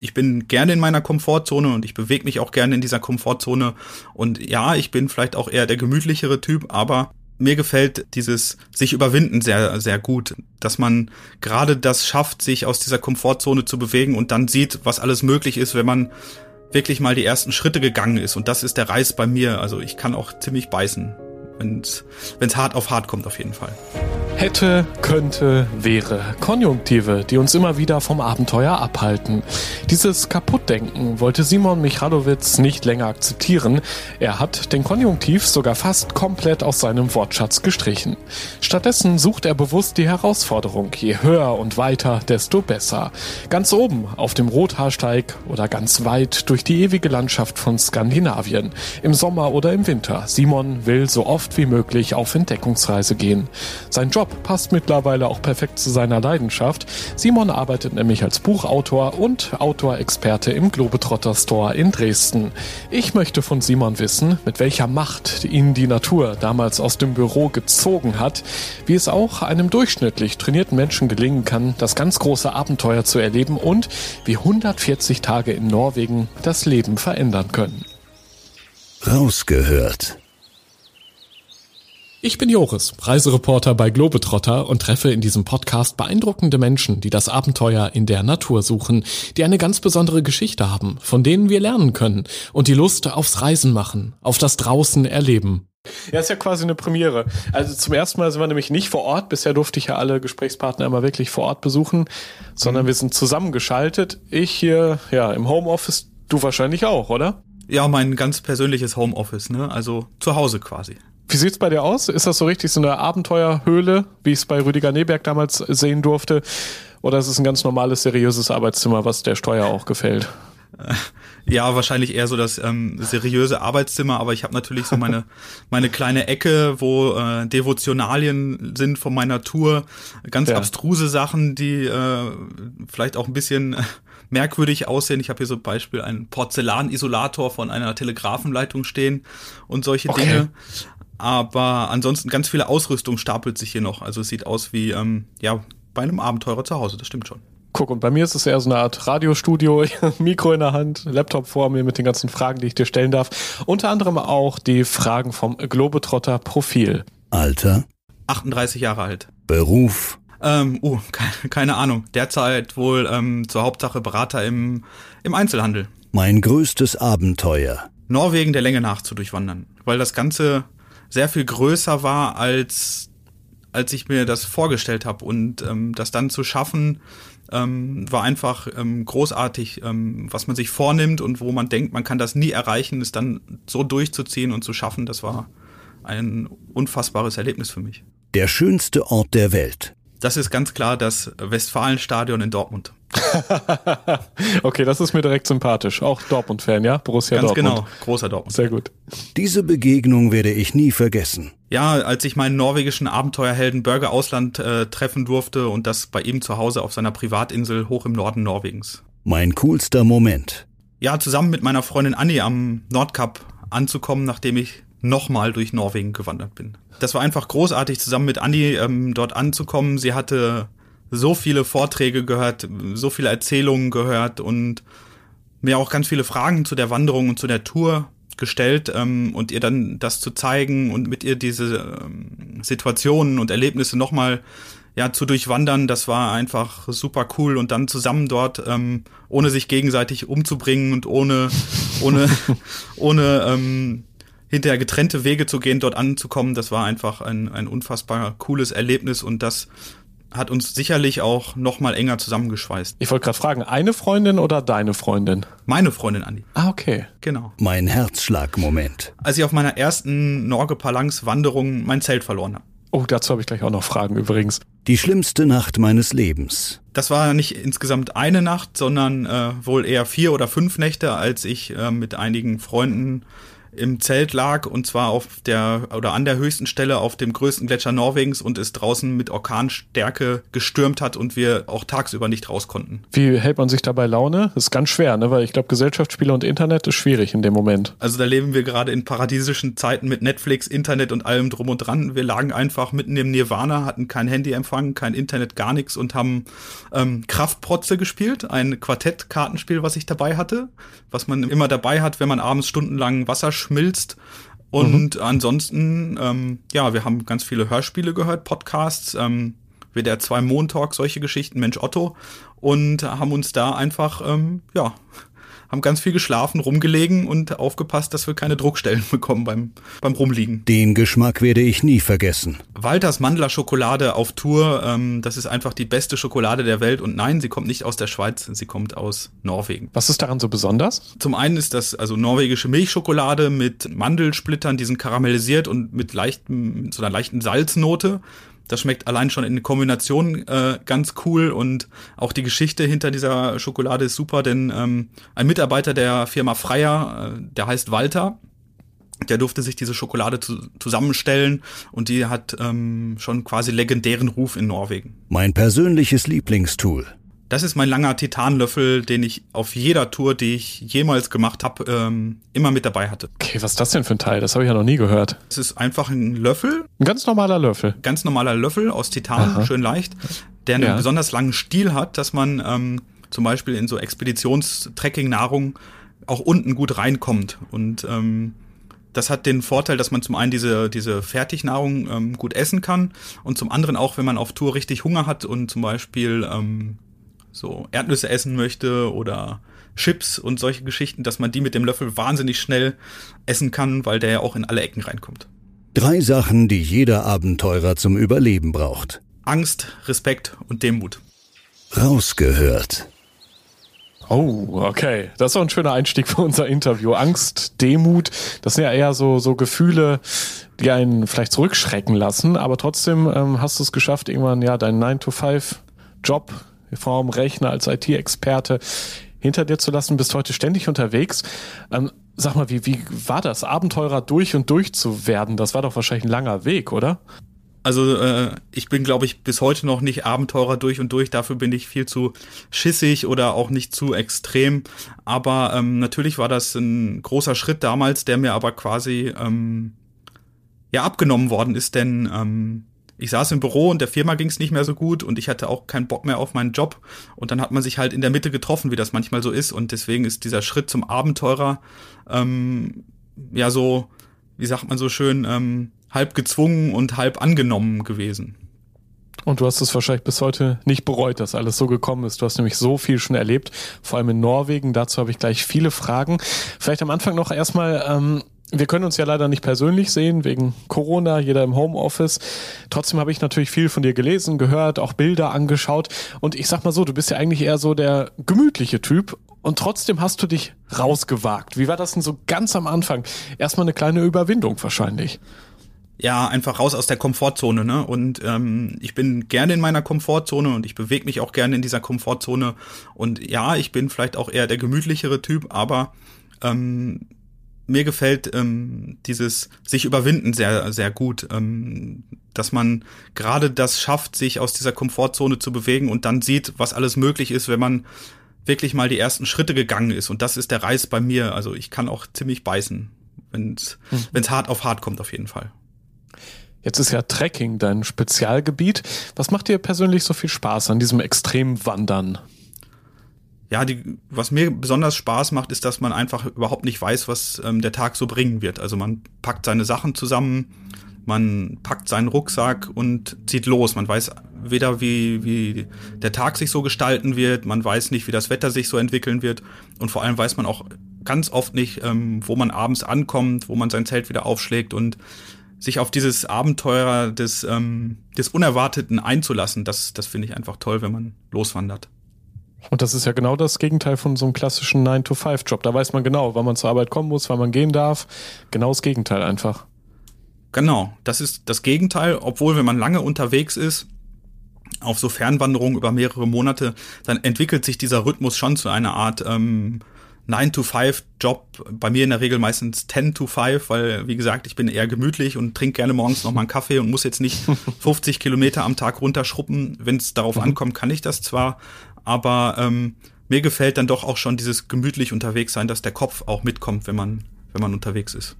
ich bin gerne in meiner Komfortzone und ich bewege mich auch gerne in dieser Komfortzone. Und ja, ich bin vielleicht auch eher der gemütlichere Typ, aber mir gefällt dieses sich überwinden sehr, sehr gut, dass man gerade das schafft, sich aus dieser Komfortzone zu bewegen und dann sieht, was alles möglich ist, wenn man wirklich mal die ersten Schritte gegangen ist. Und das ist der Reiz bei mir. Also ich kann auch ziemlich beißen, wenn es hart auf hart kommt auf jeden Fall. Hätte, könnte, wäre. Konjunktive, die uns immer wieder vom Abenteuer abhalten. Dieses Kaputtdenken wollte Simon Michalowitz nicht länger akzeptieren. Er hat den Konjunktiv sogar fast komplett aus seinem Wortschatz gestrichen. Stattdessen sucht er bewusst die Herausforderung. Je höher und weiter, desto besser. Ganz oben auf dem Rothaarsteig oder ganz weit durch die ewige Landschaft von Skandinavien. Im Sommer oder im Winter. Simon will so oft wie möglich auf Entdeckungsreise gehen. Sein Job Job passt mittlerweile auch perfekt zu seiner Leidenschaft. Simon arbeitet nämlich als Buchautor und Outdoor-Experte im Globetrotter Store in Dresden. Ich möchte von Simon wissen, mit welcher Macht ihn die Natur damals aus dem Büro gezogen hat, wie es auch einem durchschnittlich trainierten Menschen gelingen kann, das ganz große Abenteuer zu erleben und wie 140 Tage in Norwegen das Leben verändern können. Rausgehört ich bin Joris, Reisereporter bei Globetrotter und treffe in diesem Podcast beeindruckende Menschen, die das Abenteuer in der Natur suchen, die eine ganz besondere Geschichte haben, von denen wir lernen können und die Lust aufs Reisen machen, auf das draußen erleben. Ja, ist ja quasi eine Premiere. Also zum ersten Mal sind wir nämlich nicht vor Ort. Bisher durfte ich ja alle Gesprächspartner immer wirklich vor Ort besuchen, sondern mhm. wir sind zusammengeschaltet. Ich hier, ja, im Homeoffice, du wahrscheinlich auch, oder? Ja, mein ganz persönliches Homeoffice, ne? Also zu Hause quasi. Wie sieht's bei dir aus? Ist das so richtig so eine Abenteuerhöhle, wie ich es bei Rüdiger Neberg damals sehen durfte? Oder ist es ein ganz normales, seriöses Arbeitszimmer, was der Steuer auch gefällt? Ja, wahrscheinlich eher so das ähm, seriöse Arbeitszimmer, aber ich habe natürlich so meine meine kleine Ecke, wo äh, Devotionalien sind von meiner Tour, ganz ja. abstruse Sachen, die äh, vielleicht auch ein bisschen merkwürdig aussehen. Ich habe hier so Beispiel einen Porzellanisolator von einer Telegrafenleitung stehen und solche okay. Dinge. Aber ansonsten ganz viele Ausrüstung stapelt sich hier noch. Also es sieht aus wie ähm, ja bei einem Abenteurer zu Hause, das stimmt schon. Guck, und bei mir ist es eher so eine Art Radiostudio, Mikro in der Hand, Laptop vor mir mit den ganzen Fragen, die ich dir stellen darf. Unter anderem auch die Fragen vom Globetrotter Profil. Alter? 38 Jahre alt. Beruf? Ähm, keine, keine Ahnung. Derzeit wohl ähm, zur Hauptsache Berater im, im Einzelhandel. Mein größtes Abenteuer. Norwegen der Länge nach zu durchwandern. Weil das Ganze sehr viel größer war, als, als ich mir das vorgestellt habe. Und ähm, das dann zu schaffen, ähm, war einfach ähm, großartig, ähm, was man sich vornimmt und wo man denkt, man kann das nie erreichen, ist dann so durchzuziehen und zu schaffen, das war ein unfassbares Erlebnis für mich. Der schönste Ort der Welt. Das ist ganz klar das Westfalenstadion in Dortmund. okay, das ist mir direkt sympathisch. Auch Dortmund-Fan, ja? Borussia Ganz Dortmund. genau, großer Dortmund. Sehr gut. Diese Begegnung werde ich nie vergessen. Ja, als ich meinen norwegischen Abenteuerhelden Börge Ausland äh, treffen durfte und das bei ihm zu Hause auf seiner Privatinsel hoch im Norden Norwegens. Mein coolster Moment. Ja, zusammen mit meiner Freundin Annie am Nordkap anzukommen, nachdem ich nochmal durch Norwegen gewandert bin. Das war einfach großartig, zusammen mit Annie ähm, dort anzukommen. Sie hatte so viele Vorträge gehört, so viele Erzählungen gehört und mir auch ganz viele Fragen zu der Wanderung und zu der Tour gestellt ähm, und ihr dann das zu zeigen und mit ihr diese ähm, Situationen und Erlebnisse nochmal ja, zu durchwandern, das war einfach super cool und dann zusammen dort, ähm, ohne sich gegenseitig umzubringen und ohne, ohne, ohne ähm, hinterher getrennte Wege zu gehen, dort anzukommen, das war einfach ein, ein unfassbar cooles Erlebnis und das hat uns sicherlich auch noch mal enger zusammengeschweißt. Ich wollte gerade fragen, eine Freundin oder deine Freundin? Meine Freundin, Andi. Ah, okay. Genau. Mein Herzschlagmoment. Als ich auf meiner ersten Norge Palangs Wanderung mein Zelt verloren habe. Oh, dazu habe ich gleich auch noch Fragen übrigens. Die schlimmste Nacht meines Lebens. das war nicht insgesamt eine Nacht, sondern äh, wohl eher vier oder fünf Nächte, als ich äh, mit einigen Freunden im Zelt lag und zwar auf der oder an der höchsten Stelle auf dem größten Gletscher Norwegens und es draußen mit Orkanstärke gestürmt hat und wir auch tagsüber nicht raus konnten. Wie hält man sich dabei Laune? Das ist ganz schwer, ne? weil ich glaube, Gesellschaftsspiele und Internet ist schwierig in dem Moment. Also da leben wir gerade in paradiesischen Zeiten mit Netflix, Internet und allem drum und dran. Wir lagen einfach mitten im Nirvana, hatten kein Handyempfang, kein Internet, gar nichts und haben ähm, Kraftprotze gespielt, ein Quartett-Kartenspiel, was ich dabei hatte, was man immer dabei hat, wenn man abends stundenlang Wasser schmilzt. Und mhm. ansonsten, ähm, ja, wir haben ganz viele Hörspiele gehört, Podcasts, ähm, WDR 2 Montalk, solche Geschichten, Mensch Otto und haben uns da einfach, ähm, ja, haben ganz viel geschlafen, rumgelegen und aufgepasst, dass wir keine Druckstellen bekommen beim, beim Rumliegen. Den Geschmack werde ich nie vergessen. Walters Mandler Schokolade auf Tour, ähm, das ist einfach die beste Schokolade der Welt und nein, sie kommt nicht aus der Schweiz, sie kommt aus Norwegen. Was ist daran so besonders? Zum einen ist das also norwegische Milchschokolade mit Mandelsplittern, die sind karamellisiert und mit leichtem, so einer leichten Salznote. Das schmeckt allein schon in Kombination äh, ganz cool und auch die Geschichte hinter dieser Schokolade ist super, denn ähm, ein Mitarbeiter der Firma Freier, äh, der heißt Walter, der durfte sich diese Schokolade zu, zusammenstellen und die hat ähm, schon quasi legendären Ruf in Norwegen. Mein persönliches Lieblingstool. Das ist mein langer Titanlöffel, den ich auf jeder Tour, die ich jemals gemacht habe, ähm, immer mit dabei hatte. Okay, was ist das denn für ein Teil? Das habe ich ja noch nie gehört. Es ist einfach ein Löffel. Ein ganz normaler Löffel. Ganz normaler Löffel aus Titan, Aha. schön leicht, der einen ja. besonders langen Stiel hat, dass man ähm, zum Beispiel in so Expeditionstrekking-Nahrung auch unten gut reinkommt. Und ähm, das hat den Vorteil, dass man zum einen diese, diese Fertignahrung ähm, gut essen kann und zum anderen auch, wenn man auf Tour richtig Hunger hat und zum Beispiel ähm, so Erdnüsse essen möchte oder Chips und solche Geschichten, dass man die mit dem Löffel wahnsinnig schnell essen kann, weil der ja auch in alle Ecken reinkommt. Drei Sachen, die jeder Abenteurer zum Überleben braucht. Angst, Respekt und Demut. Rausgehört. Oh, okay. Das ist doch ein schöner Einstieg für unser Interview. Angst, Demut, das sind ja eher so, so Gefühle, die einen vielleicht zurückschrecken lassen, aber trotzdem ähm, hast du es geschafft, irgendwann ja deinen 9-to-5-Job vorm Rechner als IT-Experte hinter dir zu lassen, bist heute ständig unterwegs. Ähm, sag mal, wie, wie war das, Abenteurer durch und durch zu werden? Das war doch wahrscheinlich ein langer Weg, oder? Also äh, ich bin, glaube ich, bis heute noch nicht Abenteurer durch und durch. Dafür bin ich viel zu schissig oder auch nicht zu extrem. Aber ähm, natürlich war das ein großer Schritt damals, der mir aber quasi ähm, ja abgenommen worden ist, denn ähm, ich saß im Büro und der Firma ging es nicht mehr so gut und ich hatte auch keinen Bock mehr auf meinen Job. Und dann hat man sich halt in der Mitte getroffen, wie das manchmal so ist. Und deswegen ist dieser Schritt zum Abenteurer ähm, ja so, wie sagt man so schön, ähm, halb gezwungen und halb angenommen gewesen. Und du hast es wahrscheinlich bis heute nicht bereut, dass alles so gekommen ist. Du hast nämlich so viel schon erlebt, vor allem in Norwegen. Dazu habe ich gleich viele Fragen. Vielleicht am Anfang noch erstmal, ähm, wir können uns ja leider nicht persönlich sehen, wegen Corona, jeder im Homeoffice. Trotzdem habe ich natürlich viel von dir gelesen, gehört, auch Bilder angeschaut. Und ich sag mal so, du bist ja eigentlich eher so der gemütliche Typ. Und trotzdem hast du dich rausgewagt. Wie war das denn so ganz am Anfang? Erstmal eine kleine Überwindung wahrscheinlich. Ja, einfach raus aus der Komfortzone, ne? Und ähm, ich bin gerne in meiner Komfortzone und ich bewege mich auch gerne in dieser Komfortzone. Und ja, ich bin vielleicht auch eher der gemütlichere Typ, aber ähm, mir gefällt ähm, dieses sich überwinden sehr, sehr gut, ähm, dass man gerade das schafft, sich aus dieser Komfortzone zu bewegen und dann sieht, was alles möglich ist, wenn man wirklich mal die ersten Schritte gegangen ist. Und das ist der Reiz bei mir. Also ich kann auch ziemlich beißen, wenn es mhm. hart auf hart kommt, auf jeden Fall. Jetzt ist ja Trekking dein Spezialgebiet. Was macht dir persönlich so viel Spaß an diesem Extremwandern? Ja, die, was mir besonders Spaß macht, ist, dass man einfach überhaupt nicht weiß, was ähm, der Tag so bringen wird. Also man packt seine Sachen zusammen, man packt seinen Rucksack und zieht los. Man weiß weder, wie, wie der Tag sich so gestalten wird, man weiß nicht, wie das Wetter sich so entwickeln wird und vor allem weiß man auch ganz oft nicht, ähm, wo man abends ankommt, wo man sein Zelt wieder aufschlägt und sich auf dieses Abenteuer des, ähm, des Unerwarteten einzulassen, das, das finde ich einfach toll, wenn man loswandert. Und das ist ja genau das Gegenteil von so einem klassischen 9-to-5-Job. Da weiß man genau, wann man zur Arbeit kommen muss, wann man gehen darf. Genau das Gegenteil einfach. Genau, das ist das Gegenteil, obwohl wenn man lange unterwegs ist, auf so Fernwanderungen über mehrere Monate, dann entwickelt sich dieser Rhythmus schon zu einer Art ähm, 9-to-5-Job, bei mir in der Regel meistens 10-to-5, weil, wie gesagt, ich bin eher gemütlich und trinke gerne morgens noch mal einen Kaffee und muss jetzt nicht 50 Kilometer am Tag runterschruppen. Wenn es darauf mhm. ankommt, kann ich das zwar, aber ähm, mir gefällt dann doch auch schon dieses gemütlich unterwegs sein, dass der Kopf auch mitkommt, wenn man, wenn man unterwegs ist.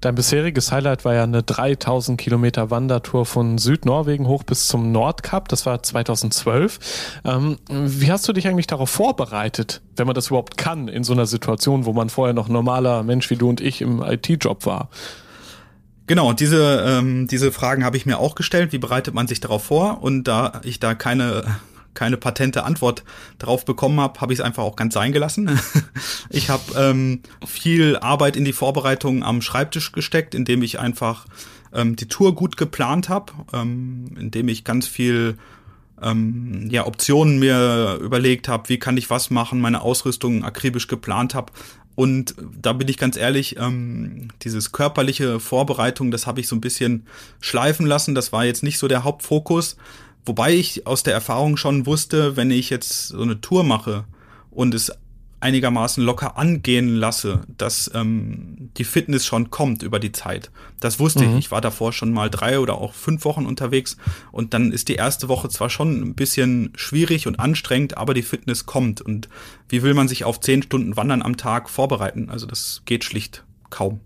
Dein bisheriges Highlight war ja eine 3000 Kilometer Wandertour von Südnorwegen hoch bis zum Nordkap. Das war 2012. Ähm, wie hast du dich eigentlich darauf vorbereitet, wenn man das überhaupt kann, in so einer Situation, wo man vorher noch normaler Mensch wie du und ich im IT-Job war? Genau, diese, ähm, diese Fragen habe ich mir auch gestellt. Wie bereitet man sich darauf vor? Und da ich da keine keine patente Antwort drauf bekommen habe, habe ich es einfach auch ganz sein gelassen. ich habe ähm, viel Arbeit in die Vorbereitung am Schreibtisch gesteckt, indem ich einfach ähm, die Tour gut geplant habe, ähm, indem ich ganz viel ähm, ja, Optionen mir überlegt habe, wie kann ich was machen, meine Ausrüstung akribisch geplant habe. Und da bin ich ganz ehrlich, ähm, dieses körperliche Vorbereitung, das habe ich so ein bisschen schleifen lassen. Das war jetzt nicht so der Hauptfokus. Wobei ich aus der Erfahrung schon wusste, wenn ich jetzt so eine Tour mache und es einigermaßen locker angehen lasse, dass ähm, die Fitness schon kommt über die Zeit. Das wusste mhm. ich. Ich war davor schon mal drei oder auch fünf Wochen unterwegs und dann ist die erste Woche zwar schon ein bisschen schwierig und anstrengend, aber die Fitness kommt. Und wie will man sich auf zehn Stunden Wandern am Tag vorbereiten? Also das geht schlicht kaum.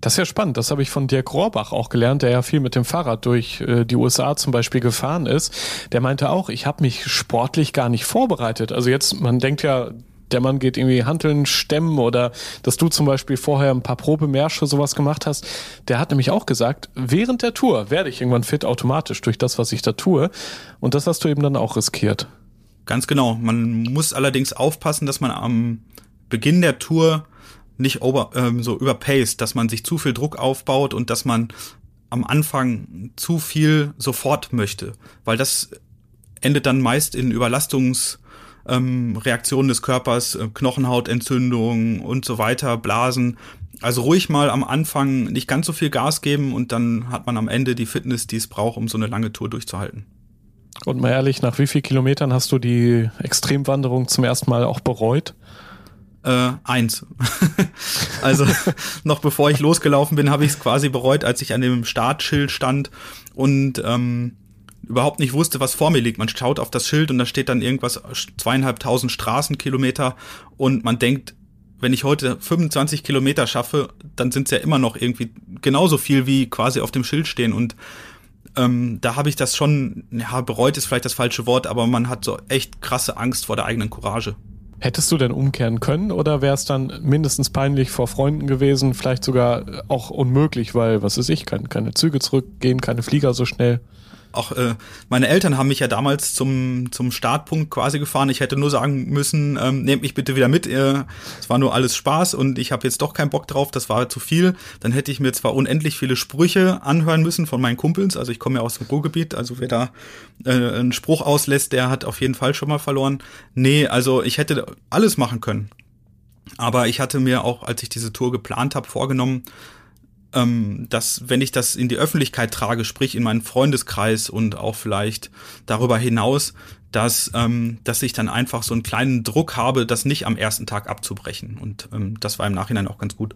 Das ist ja spannend. Das habe ich von Dirk Rohrbach auch gelernt, der ja viel mit dem Fahrrad durch äh, die USA zum Beispiel gefahren ist. Der meinte auch, ich habe mich sportlich gar nicht vorbereitet. Also jetzt, man denkt ja, der Mann geht irgendwie Hanteln stemmen oder dass du zum Beispiel vorher ein paar Probemärsche sowas gemacht hast. Der hat nämlich auch gesagt, während der Tour werde ich irgendwann fit automatisch durch das, was ich da tue. Und das hast du eben dann auch riskiert. Ganz genau. Man muss allerdings aufpassen, dass man am Beginn der Tour nicht over, ähm, so überpaced, dass man sich zu viel Druck aufbaut und dass man am Anfang zu viel sofort möchte, weil das endet dann meist in Überlastungsreaktionen ähm, des Körpers, äh, Knochenhautentzündungen und so weiter, Blasen. Also ruhig mal am Anfang nicht ganz so viel Gas geben und dann hat man am Ende die Fitness, die es braucht, um so eine lange Tour durchzuhalten. Und mal ehrlich, nach wie vielen Kilometern hast du die Extremwanderung zum ersten Mal auch bereut? Äh, eins. also noch bevor ich losgelaufen bin, habe ich es quasi bereut, als ich an dem Startschild stand und ähm, überhaupt nicht wusste, was vor mir liegt. Man schaut auf das Schild und da steht dann irgendwas zweieinhalbtausend Straßenkilometer und man denkt, wenn ich heute 25 Kilometer schaffe, dann sind es ja immer noch irgendwie genauso viel wie quasi auf dem Schild stehen und ähm, da habe ich das schon, ja, bereut ist vielleicht das falsche Wort, aber man hat so echt krasse Angst vor der eigenen Courage. Hättest du denn umkehren können oder wäre es dann mindestens peinlich vor Freunden gewesen, vielleicht sogar auch unmöglich, weil, was ist ich, kann keine Züge zurückgehen, keine Flieger so schnell? Auch äh, meine Eltern haben mich ja damals zum, zum Startpunkt quasi gefahren. Ich hätte nur sagen müssen, ähm, nehmt mich bitte wieder mit. Es war nur alles Spaß und ich habe jetzt doch keinen Bock drauf, das war zu viel. Dann hätte ich mir zwar unendlich viele Sprüche anhören müssen von meinen Kumpels. Also ich komme ja aus dem Ruhrgebiet, also wer da äh, einen Spruch auslässt, der hat auf jeden Fall schon mal verloren. Nee, also ich hätte alles machen können. Aber ich hatte mir auch, als ich diese Tour geplant habe, vorgenommen, ähm, dass wenn ich das in die Öffentlichkeit trage, sprich in meinen Freundeskreis und auch vielleicht darüber hinaus, dass, ähm, dass ich dann einfach so einen kleinen Druck habe, das nicht am ersten Tag abzubrechen. Und ähm, das war im Nachhinein auch ganz gut.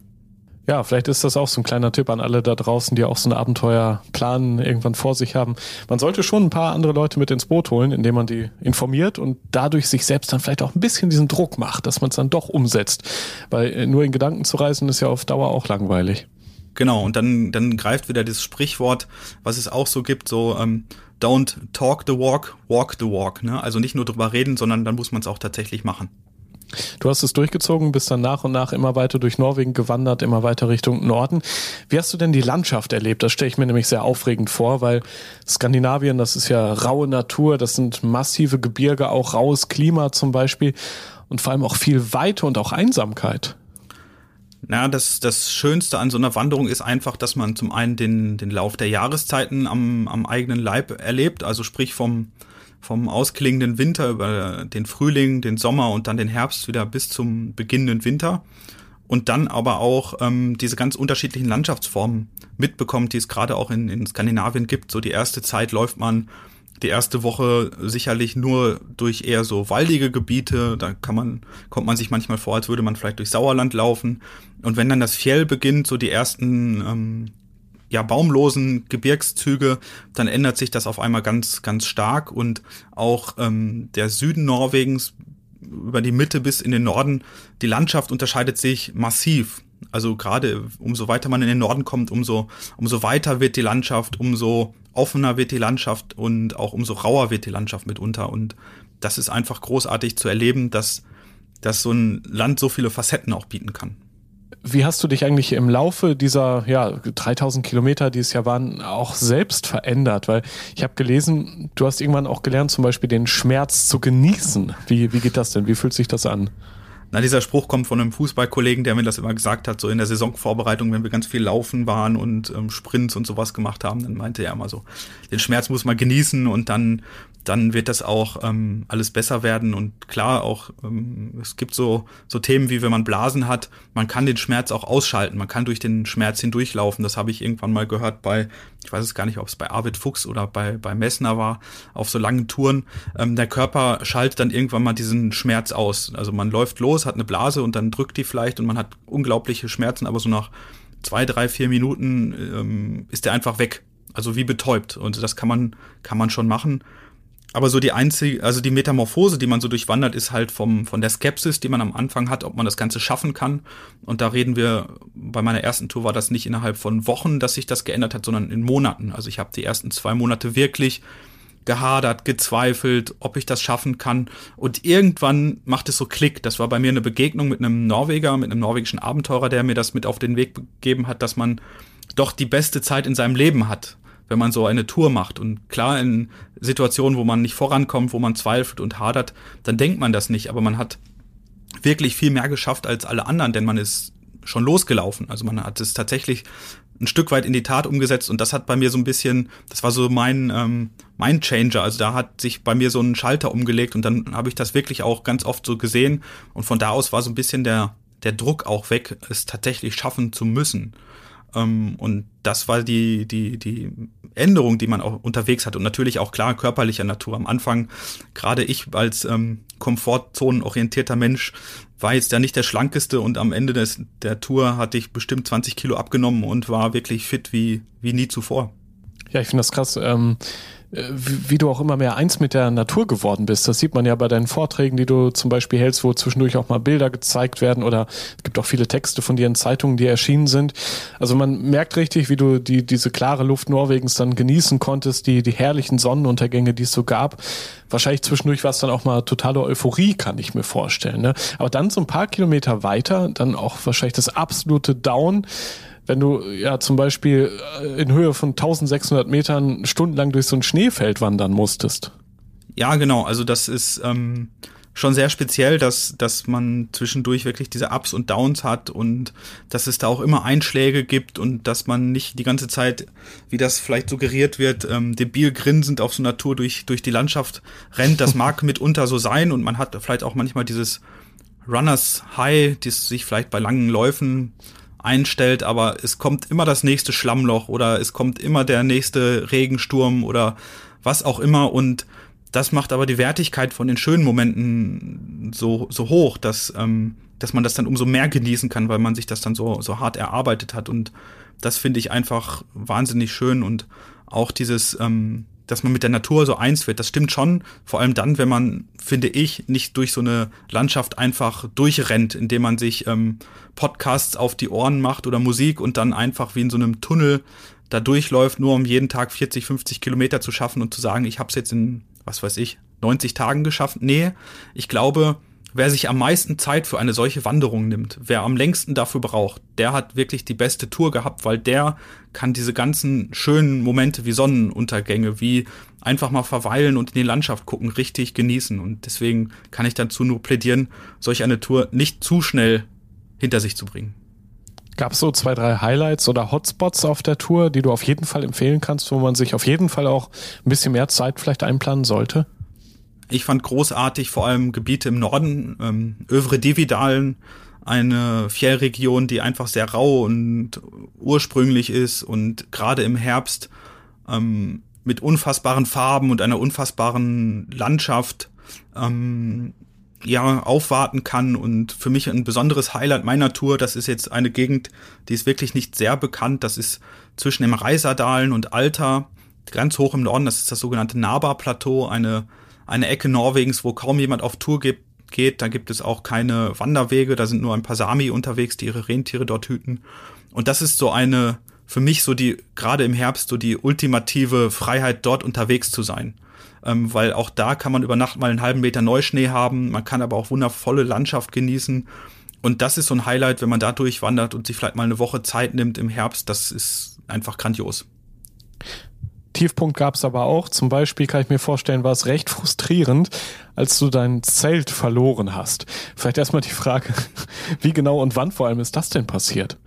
Ja, vielleicht ist das auch so ein kleiner Tipp an alle da draußen, die auch so ein Abenteuerplan irgendwann vor sich haben. Man sollte schon ein paar andere Leute mit ins Boot holen, indem man die informiert und dadurch sich selbst dann vielleicht auch ein bisschen diesen Druck macht, dass man es dann doch umsetzt. Weil äh, nur in Gedanken zu reisen ist ja auf Dauer auch langweilig. Genau, und dann, dann greift wieder das Sprichwort, was es auch so gibt, so ähm, don't talk the walk, walk the walk. Ne? Also nicht nur drüber reden, sondern dann muss man es auch tatsächlich machen. Du hast es durchgezogen, bist dann nach und nach immer weiter durch Norwegen gewandert, immer weiter Richtung Norden. Wie hast du denn die Landschaft erlebt? Das stelle ich mir nämlich sehr aufregend vor, weil Skandinavien, das ist ja raue Natur, das sind massive Gebirge, auch raues Klima zum Beispiel und vor allem auch viel Weite und auch Einsamkeit. Na, das, das Schönste an so einer Wanderung ist einfach, dass man zum einen den, den Lauf der Jahreszeiten am, am eigenen Leib erlebt, also sprich vom, vom ausklingenden Winter über den Frühling, den Sommer und dann den Herbst wieder bis zum beginnenden Winter. Und dann aber auch ähm, diese ganz unterschiedlichen Landschaftsformen mitbekommt, die es gerade auch in, in Skandinavien gibt. So die erste Zeit läuft man die erste Woche sicherlich nur durch eher so waldige Gebiete. Da kann man, kommt man sich manchmal vor, als würde man vielleicht durch Sauerland laufen. Und wenn dann das Fjell beginnt, so die ersten ähm, ja, baumlosen Gebirgszüge, dann ändert sich das auf einmal ganz, ganz stark und auch ähm, der Süden Norwegens über die Mitte bis in den Norden, die Landschaft unterscheidet sich massiv. Also gerade umso weiter man in den Norden kommt, umso, umso weiter wird die Landschaft, umso offener wird die Landschaft und auch umso rauer wird die Landschaft mitunter. Und das ist einfach großartig zu erleben, dass, dass so ein Land so viele Facetten auch bieten kann. Wie hast du dich eigentlich im Laufe dieser ja, 3000 Kilometer, die es ja waren, auch selbst verändert? Weil ich habe gelesen, du hast irgendwann auch gelernt, zum Beispiel den Schmerz zu genießen. Wie, wie geht das denn? Wie fühlt sich das an? Na, dieser Spruch kommt von einem Fußballkollegen, der mir das immer gesagt hat, so in der Saisonvorbereitung, wenn wir ganz viel laufen waren und ähm, Sprints und sowas gemacht haben, dann meinte er immer so, den Schmerz muss man genießen und dann dann wird das auch ähm, alles besser werden. Und klar, auch ähm, es gibt so, so Themen wie wenn man Blasen hat, man kann den Schmerz auch ausschalten, man kann durch den Schmerz hindurchlaufen. Das habe ich irgendwann mal gehört bei, ich weiß es gar nicht, ob es bei Arvid Fuchs oder bei, bei Messner war, auf so langen Touren. Ähm, der Körper schaltet dann irgendwann mal diesen Schmerz aus. Also man läuft los, hat eine Blase und dann drückt die vielleicht und man hat unglaubliche Schmerzen, aber so nach zwei, drei, vier Minuten ähm, ist der einfach weg. Also wie betäubt. Und das kann man, kann man schon machen aber so die einzige, also die Metamorphose, die man so durchwandert, ist halt vom, von der Skepsis, die man am Anfang hat, ob man das Ganze schaffen kann. Und da reden wir, bei meiner ersten Tour war das nicht innerhalb von Wochen, dass sich das geändert hat, sondern in Monaten. Also ich habe die ersten zwei Monate wirklich gehadert, gezweifelt, ob ich das schaffen kann. Und irgendwann macht es so Klick. Das war bei mir eine Begegnung mit einem Norweger, mit einem norwegischen Abenteurer, der mir das mit auf den Weg gegeben hat, dass man doch die beste Zeit in seinem Leben hat wenn man so eine Tour macht. Und klar, in Situationen, wo man nicht vorankommt, wo man zweifelt und hadert, dann denkt man das nicht. Aber man hat wirklich viel mehr geschafft als alle anderen, denn man ist schon losgelaufen. Also man hat es tatsächlich ein Stück weit in die Tat umgesetzt und das hat bei mir so ein bisschen, das war so mein ähm, mein Changer. Also da hat sich bei mir so ein Schalter umgelegt und dann habe ich das wirklich auch ganz oft so gesehen und von da aus war so ein bisschen der der Druck auch weg, es tatsächlich schaffen zu müssen. Ähm, und das war die, die, die Änderung, die man auch unterwegs hat. Und natürlich auch klar körperlicher Natur. Am Anfang, gerade ich als ähm, komfortzonenorientierter Mensch, war jetzt ja nicht der schlankeste und am Ende des, der Tour hatte ich bestimmt 20 Kilo abgenommen und war wirklich fit wie, wie nie zuvor. Ja, ich finde das krass. Ähm äh, wie, du auch immer mehr eins mit der Natur geworden bist. Das sieht man ja bei deinen Vorträgen, die du zum Beispiel hältst, wo zwischendurch auch mal Bilder gezeigt werden oder es gibt auch viele Texte von dir in Zeitungen, die erschienen sind. Also man merkt richtig, wie du die, diese klare Luft Norwegens dann genießen konntest, die, die herrlichen Sonnenuntergänge, die es so gab. Wahrscheinlich zwischendurch war es dann auch mal totale Euphorie, kann ich mir vorstellen. Ne? Aber dann so ein paar Kilometer weiter, dann auch wahrscheinlich das absolute Down wenn du ja zum Beispiel äh, in Höhe von 1600 Metern stundenlang durch so ein Schneefeld wandern musstest. Ja, genau. Also das ist ähm, schon sehr speziell, dass, dass man zwischendurch wirklich diese Ups und Downs hat und dass es da auch immer Einschläge gibt und dass man nicht die ganze Zeit, wie das vielleicht suggeriert wird, ähm, debil grinsend auf so Tour durch, durch die Landschaft rennt. Das mag mitunter so sein und man hat vielleicht auch manchmal dieses Runners High, das sich vielleicht bei langen Läufen einstellt, aber es kommt immer das nächste Schlammloch oder es kommt immer der nächste Regensturm oder was auch immer und das macht aber die Wertigkeit von den schönen Momenten so, so hoch, dass, ähm, dass man das dann umso mehr genießen kann, weil man sich das dann so, so hart erarbeitet hat. Und das finde ich einfach wahnsinnig schön und auch dieses, ähm, dass man mit der Natur so eins wird. Das stimmt schon, vor allem dann, wenn man, finde ich, nicht durch so eine Landschaft einfach durchrennt, indem man sich ähm, Podcasts auf die Ohren macht oder Musik und dann einfach wie in so einem Tunnel da durchläuft, nur um jeden Tag 40, 50 Kilometer zu schaffen und zu sagen, ich habe es jetzt in, was weiß ich, 90 Tagen geschafft. Nee, ich glaube, wer sich am meisten Zeit für eine solche Wanderung nimmt, wer am längsten dafür braucht, der hat wirklich die beste Tour gehabt, weil der kann diese ganzen schönen Momente wie Sonnenuntergänge, wie einfach mal verweilen und in die Landschaft gucken, richtig genießen. Und deswegen kann ich dazu nur plädieren, solch eine Tour nicht zu schnell hinter sich zu bringen. Gab es so zwei, drei Highlights oder Hotspots auf der Tour, die du auf jeden Fall empfehlen kannst, wo man sich auf jeden Fall auch ein bisschen mehr Zeit vielleicht einplanen sollte? Ich fand großartig vor allem Gebiete im Norden, ähm, Övre Dividalen, eine Fjellregion, die einfach sehr rau und ursprünglich ist und gerade im Herbst ähm, mit unfassbaren Farben und einer unfassbaren Landschaft ähm, ja aufwarten kann und für mich ein besonderes Highlight meiner Tour, das ist jetzt eine Gegend, die ist wirklich nicht sehr bekannt, das ist zwischen dem Reisadalen und Alta, ganz hoch im Norden, das ist das sogenannte Naba-Plateau, eine, eine Ecke Norwegens, wo kaum jemand auf Tour gibt, geht, da gibt es auch keine Wanderwege, da sind nur ein paar Sami unterwegs, die ihre Rentiere dort hüten. Und das ist so eine, für mich so die, gerade im Herbst, so die ultimative Freiheit, dort unterwegs zu sein ähm, weil auch da kann man über Nacht mal einen halben Meter Neuschnee haben, man kann aber auch wundervolle Landschaft genießen. Und das ist so ein Highlight, wenn man da durchwandert und sich vielleicht mal eine Woche Zeit nimmt im Herbst, das ist einfach grandios. Tiefpunkt gab es aber auch. Zum Beispiel kann ich mir vorstellen, war es recht frustrierend, als du dein Zelt verloren hast. Vielleicht erstmal die Frage, wie genau und wann vor allem ist das denn passiert?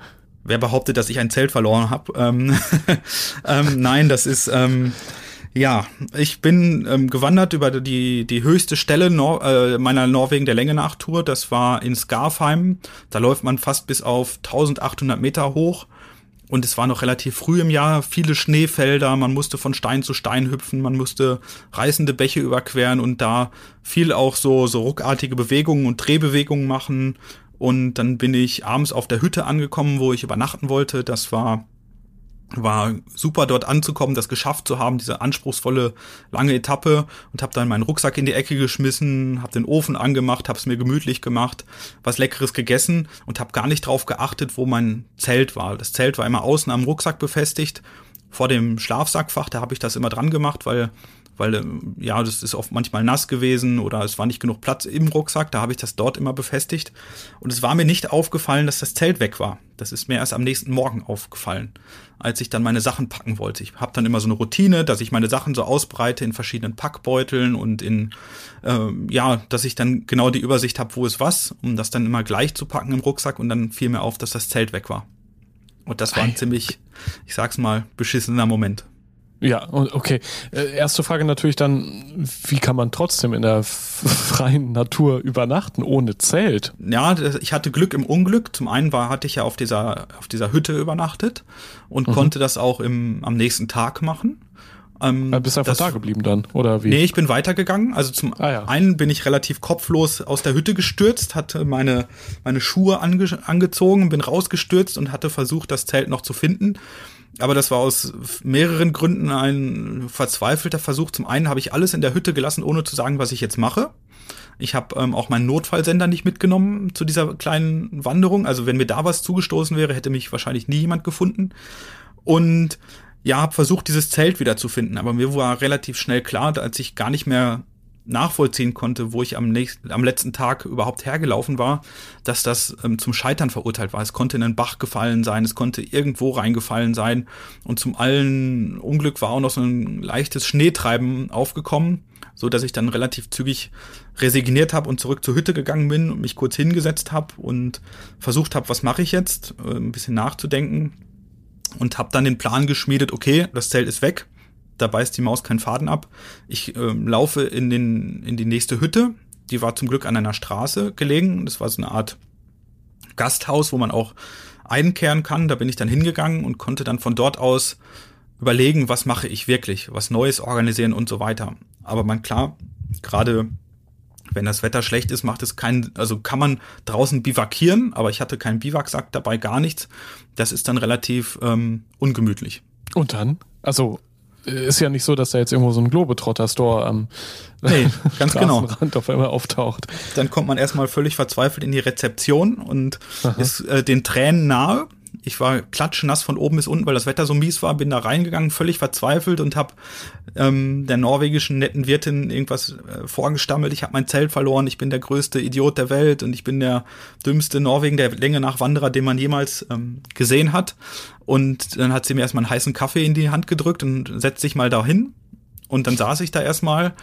Wer behauptet, dass ich ein Zelt verloren habe? Ähm, ähm, nein, das ist ähm, ja, ich bin ähm, gewandert über die, die höchste Stelle Nor äh, meiner Norwegen der Länge nach Tour. Das war in Skarfheim. Da läuft man fast bis auf 1800 Meter hoch. Und es war noch relativ früh im Jahr, viele Schneefelder, man musste von Stein zu Stein hüpfen, man musste reißende Bäche überqueren und da viel auch so, so ruckartige Bewegungen und Drehbewegungen machen. Und dann bin ich abends auf der Hütte angekommen, wo ich übernachten wollte. Das war war super dort anzukommen, das geschafft zu haben, diese anspruchsvolle lange Etappe und habe dann meinen Rucksack in die Ecke geschmissen, habe den Ofen angemacht, habe es mir gemütlich gemacht, was leckeres gegessen und habe gar nicht drauf geachtet, wo mein Zelt war. Das Zelt war immer außen am Rucksack befestigt, vor dem Schlafsackfach, da habe ich das immer dran gemacht, weil weil ähm, ja, das ist oft manchmal nass gewesen oder es war nicht genug Platz im Rucksack, da habe ich das dort immer befestigt und es war mir nicht aufgefallen, dass das Zelt weg war. Das ist mir erst am nächsten Morgen aufgefallen, als ich dann meine Sachen packen wollte. Ich habe dann immer so eine Routine, dass ich meine Sachen so ausbreite in verschiedenen Packbeuteln und in äh, ja, dass ich dann genau die Übersicht habe, wo ist was, um das dann immer gleich zu packen im Rucksack und dann fiel mir auf, dass das Zelt weg war. Und das war ein ziemlich, ich sag's mal, beschissener Moment. Ja, okay. Äh, erste Frage natürlich dann, wie kann man trotzdem in der freien Natur übernachten ohne Zelt? Ja, ich hatte Glück im Unglück. Zum einen war, hatte ich ja auf dieser, auf dieser Hütte übernachtet und mhm. konnte das auch im, am nächsten Tag machen. Ähm, also bist du einfach das, da geblieben dann, oder wie? Nee, ich bin weitergegangen. Also zum ah, ja. einen bin ich relativ kopflos aus der Hütte gestürzt, hatte meine, meine Schuhe ange angezogen, bin rausgestürzt und hatte versucht, das Zelt noch zu finden aber das war aus mehreren Gründen ein verzweifelter Versuch. Zum einen habe ich alles in der Hütte gelassen, ohne zu sagen, was ich jetzt mache. Ich habe ähm, auch meinen Notfallsender nicht mitgenommen zu dieser kleinen Wanderung. Also wenn mir da was zugestoßen wäre, hätte mich wahrscheinlich nie jemand gefunden. Und ja, habe versucht, dieses Zelt wieder zu finden. Aber mir war relativ schnell klar, als ich gar nicht mehr nachvollziehen konnte, wo ich am, nächsten, am letzten Tag überhaupt hergelaufen war, dass das ähm, zum Scheitern verurteilt war. Es konnte in einen Bach gefallen sein, es konnte irgendwo reingefallen sein und zum allen Unglück war auch noch so ein leichtes Schneetreiben aufgekommen, so dass ich dann relativ zügig resigniert habe und zurück zur Hütte gegangen bin und mich kurz hingesetzt habe und versucht habe, was mache ich jetzt, äh, ein bisschen nachzudenken und habe dann den Plan geschmiedet, okay, das Zelt ist weg, da beißt die Maus keinen Faden ab. Ich äh, laufe in, den, in die nächste Hütte. Die war zum Glück an einer Straße gelegen. Das war so eine Art Gasthaus, wo man auch einkehren kann. Da bin ich dann hingegangen und konnte dann von dort aus überlegen, was mache ich wirklich, was Neues organisieren und so weiter. Aber man klar, gerade wenn das Wetter schlecht ist, macht es keinen, also kann man draußen bivakieren, aber ich hatte keinen Biwaksack dabei, gar nichts. Das ist dann relativ ähm, ungemütlich. Und dann? Also ist ja nicht so, dass da jetzt irgendwo so ein Globetrotter-Store am nee, ganz genau. Rand auf einmal auftaucht. Dann kommt man erstmal völlig verzweifelt in die Rezeption und Aha. ist äh, den Tränen nahe ich war klatschnass von oben bis unten, weil das Wetter so mies war, bin da reingegangen, völlig verzweifelt und habe ähm, der norwegischen netten Wirtin irgendwas äh, vorgestammelt. Ich habe mein Zelt verloren, ich bin der größte Idiot der Welt und ich bin der dümmste Norwegen der Länge nach Wanderer, den man jemals ähm, gesehen hat. Und dann hat sie mir erstmal einen heißen Kaffee in die Hand gedrückt und setzt sich mal dahin. Und dann saß ich da erstmal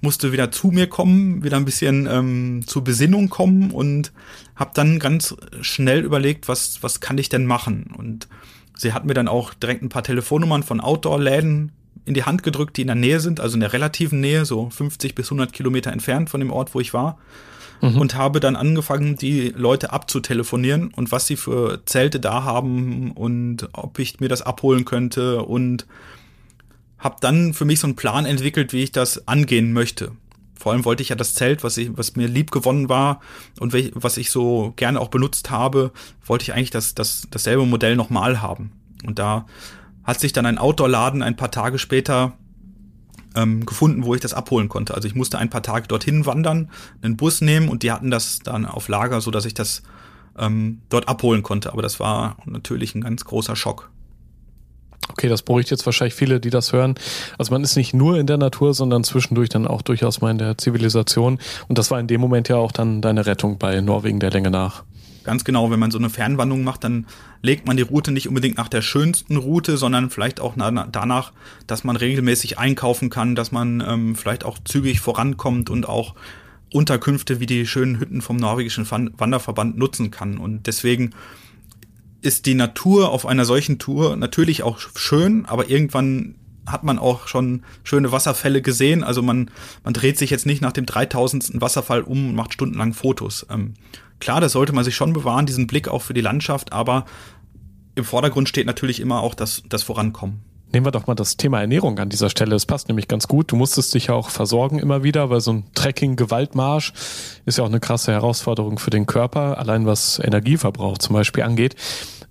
musste wieder zu mir kommen, wieder ein bisschen ähm, zur Besinnung kommen und habe dann ganz schnell überlegt, was, was kann ich denn machen? Und sie hat mir dann auch direkt ein paar Telefonnummern von Outdoor-Läden in die Hand gedrückt, die in der Nähe sind, also in der relativen Nähe, so 50 bis 100 Kilometer entfernt von dem Ort, wo ich war. Mhm. Und habe dann angefangen, die Leute abzutelefonieren und was sie für Zelte da haben und ob ich mir das abholen könnte und habe dann für mich so einen Plan entwickelt, wie ich das angehen möchte. Vor allem wollte ich ja das Zelt, was, ich, was mir lieb gewonnen war und was ich so gerne auch benutzt habe, wollte ich eigentlich das, das, dasselbe Modell nochmal haben. Und da hat sich dann ein Outdoor-Laden ein paar Tage später ähm, gefunden, wo ich das abholen konnte. Also ich musste ein paar Tage dorthin wandern, einen Bus nehmen und die hatten das dann auf Lager, so dass ich das ähm, dort abholen konnte. Aber das war natürlich ein ganz großer Schock. Okay, das beruhigt jetzt wahrscheinlich viele, die das hören. Also man ist nicht nur in der Natur, sondern zwischendurch dann auch durchaus mal in der Zivilisation. Und das war in dem Moment ja auch dann deine Rettung bei Norwegen der Länge nach. Ganz genau, wenn man so eine Fernwanderung macht, dann legt man die Route nicht unbedingt nach der schönsten Route, sondern vielleicht auch danach, dass man regelmäßig einkaufen kann, dass man ähm, vielleicht auch zügig vorankommt und auch Unterkünfte wie die schönen Hütten vom norwegischen Wanderverband nutzen kann. Und deswegen ist die Natur auf einer solchen Tour natürlich auch schön, aber irgendwann hat man auch schon schöne Wasserfälle gesehen. Also man, man dreht sich jetzt nicht nach dem 3000. Wasserfall um und macht stundenlang Fotos. Ähm, klar, das sollte man sich schon bewahren, diesen Blick auch für die Landschaft, aber im Vordergrund steht natürlich immer auch das, das Vorankommen. Nehmen wir doch mal das Thema Ernährung an dieser Stelle. Es passt nämlich ganz gut. Du musstest dich ja auch versorgen immer wieder, weil so ein Trekking-Gewaltmarsch ist ja auch eine krasse Herausforderung für den Körper, allein was Energieverbrauch zum Beispiel angeht.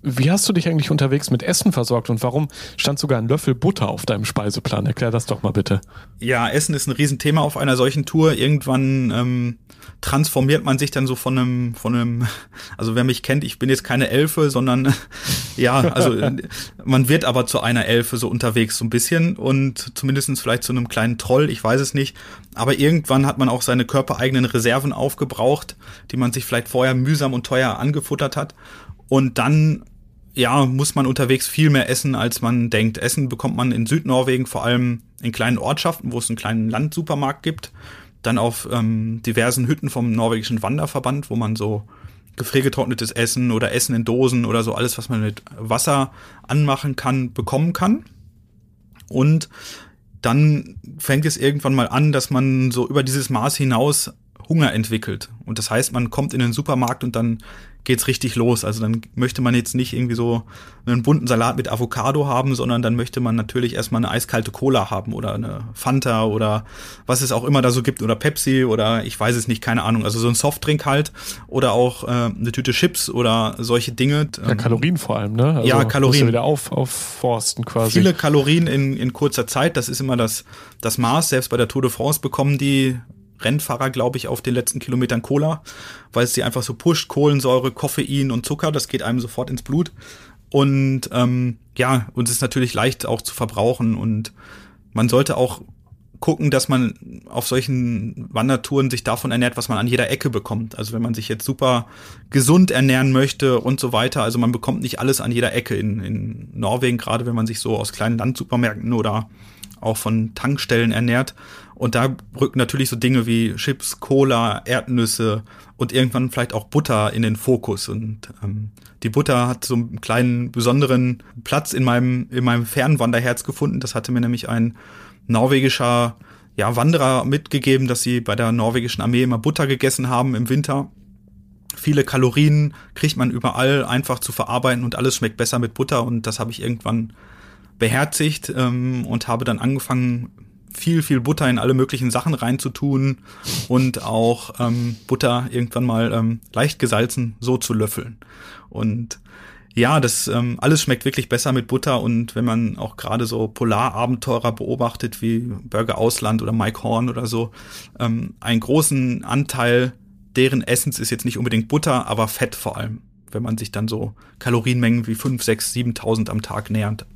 Wie hast du dich eigentlich unterwegs mit Essen versorgt und warum stand sogar ein Löffel Butter auf deinem Speiseplan? Erklär das doch mal bitte. Ja, Essen ist ein Riesenthema auf einer solchen Tour. Irgendwann ähm, transformiert man sich dann so von einem, von einem, also wer mich kennt, ich bin jetzt keine Elfe, sondern ja, also man wird aber zu einer Elfe so unterwegs so ein bisschen und zumindestens vielleicht zu einem kleinen Troll, ich weiß es nicht. Aber irgendwann hat man auch seine körpereigenen Reserven aufgebraucht, die man sich vielleicht vorher mühsam und teuer angefuttert hat. Und dann ja, muss man unterwegs viel mehr essen, als man denkt. Essen bekommt man in Südnorwegen vor allem in kleinen Ortschaften, wo es einen kleinen Landsupermarkt gibt. Dann auf ähm, diversen Hütten vom norwegischen Wanderverband, wo man so gefriergetrocknetes Essen oder Essen in Dosen oder so alles, was man mit Wasser anmachen kann, bekommen kann. Und dann fängt es irgendwann mal an, dass man so über dieses Maß hinaus Hunger entwickelt. Und das heißt, man kommt in den Supermarkt und dann geht's richtig los. Also dann möchte man jetzt nicht irgendwie so einen bunten Salat mit Avocado haben, sondern dann möchte man natürlich erstmal eine eiskalte Cola haben oder eine Fanta oder was es auch immer da so gibt oder Pepsi oder ich weiß es nicht, keine Ahnung. Also so ein Softdrink halt oder auch äh, eine Tüte Chips oder solche Dinge. Ja, Kalorien vor allem, ne? Also ja, Kalorien. wieder auf, aufforsten quasi. Viele Kalorien in, in kurzer Zeit, das ist immer das, das Maß. Selbst bei der Tour de France bekommen die Rennfahrer, glaube ich, auf den letzten Kilometern Cola, weil es sie einfach so pusht. Kohlensäure, Koffein und Zucker, das geht einem sofort ins Blut. Und ähm, ja, und es ist natürlich leicht auch zu verbrauchen. Und man sollte auch gucken, dass man auf solchen Wandertouren sich davon ernährt, was man an jeder Ecke bekommt. Also wenn man sich jetzt super gesund ernähren möchte und so weiter, also man bekommt nicht alles an jeder Ecke in, in Norwegen, gerade wenn man sich so aus kleinen Landsupermärkten oder auch von Tankstellen ernährt. Und da rücken natürlich so Dinge wie Chips, Cola, Erdnüsse und irgendwann vielleicht auch Butter in den Fokus. Und ähm, die Butter hat so einen kleinen besonderen Platz in meinem, in meinem Fernwanderherz gefunden. Das hatte mir nämlich ein norwegischer ja, Wanderer mitgegeben, dass sie bei der norwegischen Armee immer Butter gegessen haben im Winter. Viele Kalorien kriegt man überall einfach zu verarbeiten und alles schmeckt besser mit Butter und das habe ich irgendwann beherzigt ähm, und habe dann angefangen, viel, viel Butter in alle möglichen Sachen reinzutun und auch ähm, Butter irgendwann mal ähm, leicht gesalzen so zu löffeln. Und ja, das ähm, alles schmeckt wirklich besser mit Butter und wenn man auch gerade so Polarabenteurer beobachtet wie Burger Ausland oder Mike Horn oder so, ähm, einen großen Anteil deren Essens ist jetzt nicht unbedingt Butter, aber Fett vor allem, wenn man sich dann so Kalorienmengen wie 5, 6, 7.000 am Tag nähert.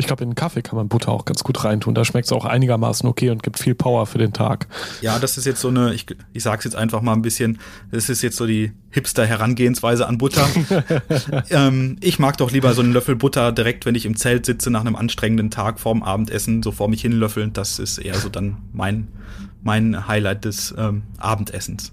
Ich glaube, in den Kaffee kann man Butter auch ganz gut reintun. Da schmeckt es auch einigermaßen okay und gibt viel Power für den Tag. Ja, das ist jetzt so eine, ich, ich sag's jetzt einfach mal ein bisschen, das ist jetzt so die Hipster-Herangehensweise an Butter. ähm, ich mag doch lieber so einen Löffel Butter direkt, wenn ich im Zelt sitze nach einem anstrengenden Tag vorm Abendessen, so vor mich hinlöffeln. Das ist eher so dann mein, mein Highlight des ähm, Abendessens.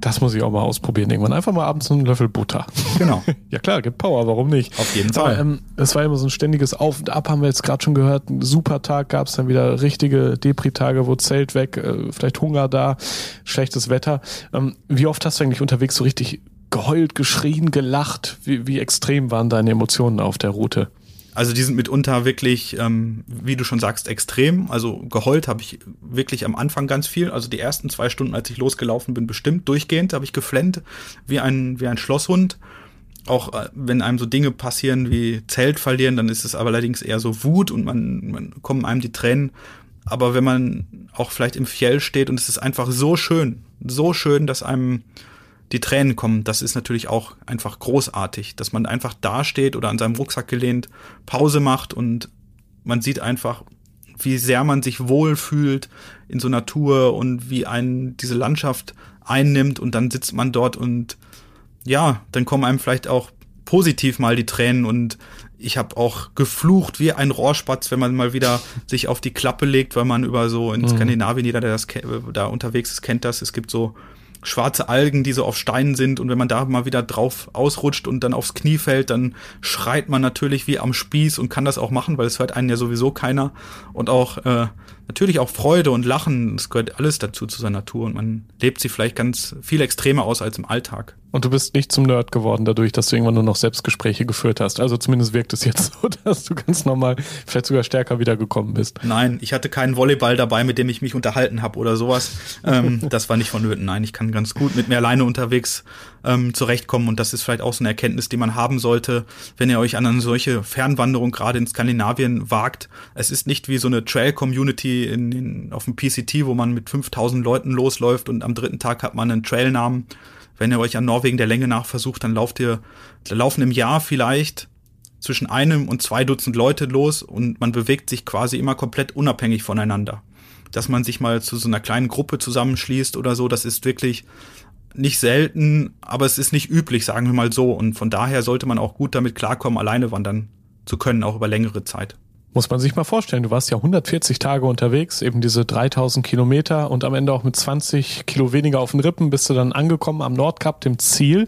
Das muss ich auch mal ausprobieren. Irgendwann einfach mal abends einen Löffel Butter. Genau. ja klar, gibt Power, warum nicht? Auf jeden Fall. Ähm, es war immer so ein ständiges Auf und Ab, haben wir jetzt gerade schon gehört. Ein super Tag gab es dann wieder richtige Depri-Tage, wo Zelt weg, äh, vielleicht Hunger da, schlechtes Wetter. Ähm, wie oft hast du eigentlich unterwegs so richtig geheult, geschrien, gelacht? Wie, wie extrem waren deine Emotionen auf der Route? Also die sind mitunter wirklich, ähm, wie du schon sagst, extrem. Also geheult habe ich wirklich am Anfang ganz viel. Also die ersten zwei Stunden, als ich losgelaufen bin, bestimmt durchgehend habe ich geflennt wie ein, wie ein Schlosshund. Auch äh, wenn einem so Dinge passieren wie Zelt verlieren, dann ist es aber allerdings eher so Wut und man, man kommen einem die Tränen. Aber wenn man auch vielleicht im Fjell steht und es ist einfach so schön, so schön, dass einem die Tränen kommen, das ist natürlich auch einfach großartig, dass man einfach dasteht oder an seinem Rucksack gelehnt, Pause macht und man sieht einfach, wie sehr man sich wohlfühlt in so Natur und wie einen diese Landschaft einnimmt und dann sitzt man dort und ja, dann kommen einem vielleicht auch positiv mal die Tränen und ich habe auch geflucht wie ein Rohrspatz, wenn man mal wieder sich auf die Klappe legt, weil man über so in mhm. Skandinavien, jeder, der das da unterwegs ist, kennt das. Es gibt so schwarze Algen, die so auf Steinen sind und wenn man da mal wieder drauf ausrutscht und dann aufs Knie fällt, dann schreit man natürlich wie am Spieß und kann das auch machen, weil es hört einen ja sowieso keiner und auch äh, natürlich auch Freude und Lachen, das gehört alles dazu zu seiner Natur und man lebt sie vielleicht ganz viel extremer aus als im Alltag. Und du bist nicht zum Nerd geworden dadurch, dass du irgendwann nur noch Selbstgespräche geführt hast. Also zumindest wirkt es jetzt so, dass du ganz normal, vielleicht sogar stärker wiedergekommen bist. Nein, ich hatte keinen Volleyball dabei, mit dem ich mich unterhalten habe oder sowas. ähm, das war nicht vonnöten. Nein, ich kann ganz gut mit mir alleine unterwegs ähm, zurechtkommen. Und das ist vielleicht auch so eine Erkenntnis, die man haben sollte, wenn ihr euch an eine solche Fernwanderung gerade in Skandinavien wagt. Es ist nicht wie so eine Trail-Community in, in, auf dem PCT, wo man mit 5000 Leuten losläuft und am dritten Tag hat man einen Trailnamen wenn ihr euch an Norwegen der Länge nach versucht, dann lauft ihr, laufen im Jahr vielleicht zwischen einem und zwei Dutzend Leute los und man bewegt sich quasi immer komplett unabhängig voneinander. Dass man sich mal zu so einer kleinen Gruppe zusammenschließt oder so, das ist wirklich nicht selten, aber es ist nicht üblich, sagen wir mal so. Und von daher sollte man auch gut damit klarkommen, alleine wandern zu können, auch über längere Zeit. Muss man sich mal vorstellen, du warst ja 140 Tage unterwegs, eben diese 3000 Kilometer und am Ende auch mit 20 Kilo weniger auf den Rippen bist du dann angekommen am Nordkap, dem Ziel.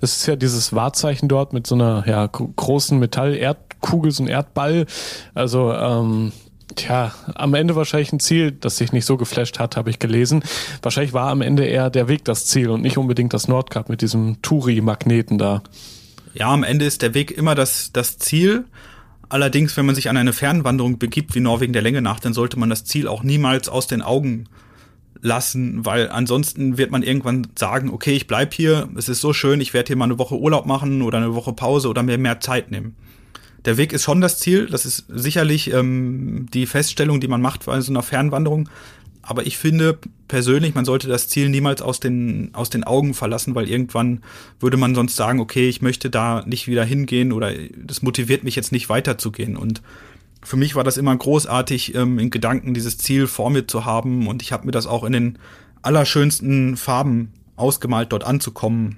Das ist ja dieses Wahrzeichen dort mit so einer ja, großen Metall-Erdkugel, so ein Erdball. Also ähm, Tja, am Ende wahrscheinlich ein Ziel, das sich nicht so geflasht hat, habe ich gelesen. Wahrscheinlich war am Ende eher der Weg das Ziel und nicht unbedingt das Nordkap mit diesem Touri-Magneten da. Ja, am Ende ist der Weg immer das, das Ziel. Allerdings, wenn man sich an eine Fernwanderung begibt, wie Norwegen der Länge nach, dann sollte man das Ziel auch niemals aus den Augen lassen, weil ansonsten wird man irgendwann sagen, okay, ich bleib hier, es ist so schön, ich werde hier mal eine Woche Urlaub machen oder eine Woche Pause oder mir mehr Zeit nehmen. Der Weg ist schon das Ziel, das ist sicherlich ähm, die Feststellung, die man macht bei so einer Fernwanderung, aber ich finde persönlich, man sollte das Ziel niemals aus den, aus den Augen verlassen, weil irgendwann würde man sonst sagen, okay, ich möchte da nicht wieder hingehen oder das motiviert mich jetzt nicht weiterzugehen. Und für mich war das immer großartig, ähm, in Gedanken dieses Ziel vor mir zu haben. Und ich habe mir das auch in den allerschönsten Farben ausgemalt, dort anzukommen.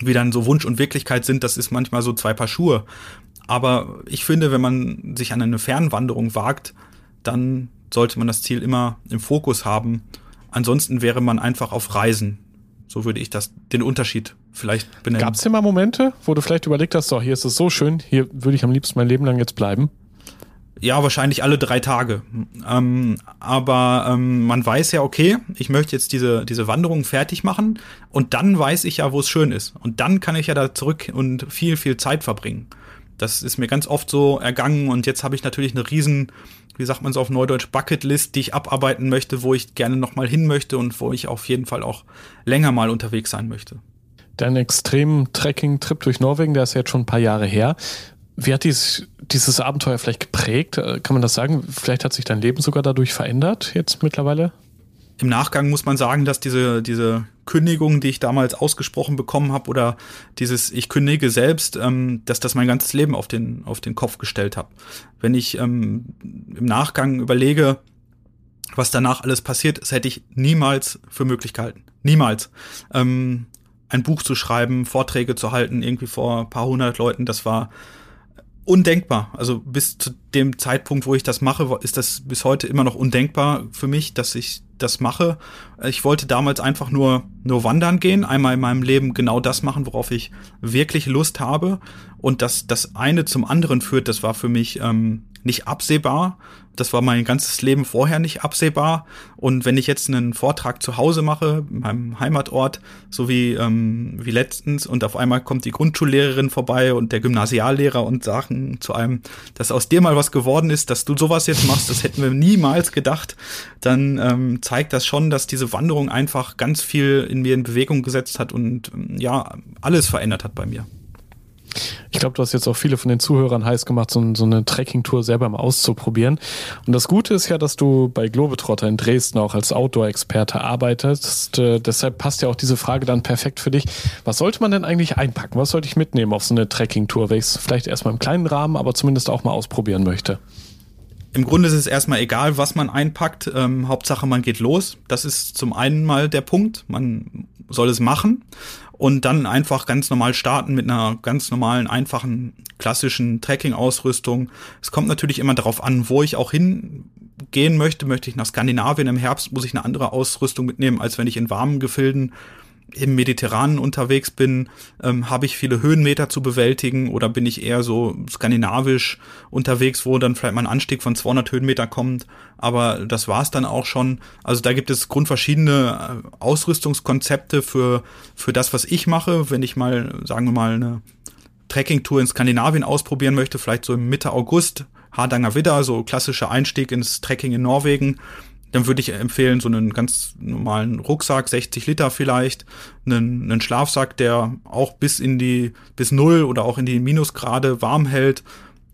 Wie dann so Wunsch und Wirklichkeit sind, das ist manchmal so zwei Paar Schuhe. Aber ich finde, wenn man sich an eine Fernwanderung wagt, dann sollte man das Ziel immer im Fokus haben. Ansonsten wäre man einfach auf Reisen. So würde ich das, den Unterschied vielleicht benennen. Gab es denn mal Momente, wo du vielleicht überlegt hast, so, hier ist es so schön, hier würde ich am liebsten mein Leben lang jetzt bleiben? Ja, wahrscheinlich alle drei Tage. Ähm, aber ähm, man weiß ja, okay, ich möchte jetzt diese, diese Wanderung fertig machen und dann weiß ich ja, wo es schön ist. Und dann kann ich ja da zurück und viel, viel Zeit verbringen. Das ist mir ganz oft so ergangen und jetzt habe ich natürlich eine riesen wie sagt man so auf Neudeutsch, Bucketlist, die ich abarbeiten möchte, wo ich gerne nochmal hin möchte und wo ich auf jeden Fall auch länger mal unterwegs sein möchte. Dein extremen Trekking-Trip durch Norwegen, der ist jetzt schon ein paar Jahre her. Wie hat dieses, dieses Abenteuer vielleicht geprägt? Äh, kann man das sagen? Vielleicht hat sich dein Leben sogar dadurch verändert jetzt mittlerweile? Im Nachgang muss man sagen, dass diese, diese Kündigung, die ich damals ausgesprochen bekommen habe, oder dieses Ich kündige selbst, ähm, dass das mein ganzes Leben auf den, auf den Kopf gestellt habe. Wenn ich ähm, im Nachgang überlege, was danach alles passiert ist, hätte ich niemals für möglich gehalten. Niemals. Ähm, ein Buch zu schreiben, Vorträge zu halten, irgendwie vor ein paar hundert Leuten, das war undenkbar. Also bis zu dem Zeitpunkt, wo ich das mache, ist das bis heute immer noch undenkbar für mich, dass ich das mache. Ich wollte damals einfach nur, nur wandern gehen, einmal in meinem Leben genau das machen, worauf ich wirklich Lust habe. Und dass das eine zum anderen führt, das war für mich ähm, nicht absehbar. Das war mein ganzes Leben vorher nicht absehbar. Und wenn ich jetzt einen Vortrag zu Hause mache, in meinem Heimatort, so wie, ähm, wie letztens, und auf einmal kommt die Grundschullehrerin vorbei und der Gymnasiallehrer und sagen zu einem, dass aus dir mal was geworden ist, dass du sowas jetzt machst, das hätten wir niemals gedacht, dann ähm, zeigt das schon, dass diese Wanderung einfach ganz viel in mir in Bewegung gesetzt hat und ja, alles verändert hat bei mir. Ich glaube, du hast jetzt auch viele von den Zuhörern heiß gemacht, so, so eine Trekking-Tour selber mal auszuprobieren. Und das Gute ist ja, dass du bei Globetrotter in Dresden auch als Outdoor-Experte arbeitest. Äh, deshalb passt ja auch diese Frage dann perfekt für dich. Was sollte man denn eigentlich einpacken? Was sollte ich mitnehmen auf so eine Trekking-Tour, wenn ich es vielleicht erstmal im kleinen Rahmen, aber zumindest auch mal ausprobieren möchte? Im Grunde ist es erstmal egal, was man einpackt. Ähm, Hauptsache, man geht los. Das ist zum einen mal der Punkt. Man soll es machen und dann einfach ganz normal starten mit einer ganz normalen, einfachen, klassischen Trekking-Ausrüstung. Es kommt natürlich immer darauf an, wo ich auch hingehen möchte. Möchte ich nach Skandinavien im Herbst, muss ich eine andere Ausrüstung mitnehmen, als wenn ich in warmen Gefilden im Mediterranen unterwegs bin, ähm, habe ich viele Höhenmeter zu bewältigen oder bin ich eher so skandinavisch unterwegs, wo dann vielleicht mal ein Anstieg von 200 Höhenmeter kommt. Aber das war's dann auch schon. Also da gibt es grundverschiedene äh, Ausrüstungskonzepte für, für das, was ich mache. Wenn ich mal, sagen wir mal, eine Trekkingtour in Skandinavien ausprobieren möchte, vielleicht so im Mitte August, Hardanger Widder, so klassischer Einstieg ins Trekking in Norwegen dann würde ich empfehlen, so einen ganz normalen Rucksack, 60 Liter vielleicht, einen, einen Schlafsack, der auch bis in die, bis null oder auch in die Minusgrade warm hält,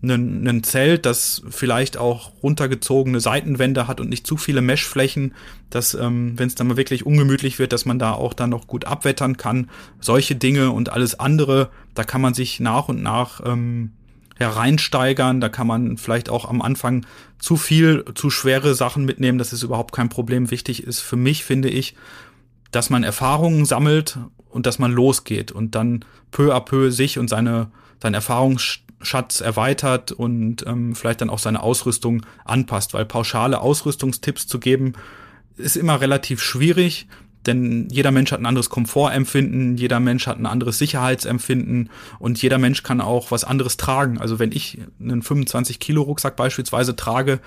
einen, einen Zelt, das vielleicht auch runtergezogene Seitenwände hat und nicht zu viele Meshflächen, dass, ähm, wenn es dann mal wirklich ungemütlich wird, dass man da auch dann noch gut abwettern kann. Solche Dinge und alles andere, da kann man sich nach und nach ähm, hereinsteigern. Da kann man vielleicht auch am Anfang zu viel, zu schwere Sachen mitnehmen. Das ist überhaupt kein Problem. Wichtig ist für mich, finde ich, dass man Erfahrungen sammelt und dass man losgeht und dann peu à peu sich und seine, seinen Erfahrungsschatz erweitert und ähm, vielleicht dann auch seine Ausrüstung anpasst, weil pauschale Ausrüstungstipps zu geben, ist immer relativ schwierig denn jeder Mensch hat ein anderes Komfortempfinden, jeder Mensch hat ein anderes Sicherheitsempfinden und jeder Mensch kann auch was anderes tragen. Also wenn ich einen 25 Kilo Rucksack beispielsweise trage,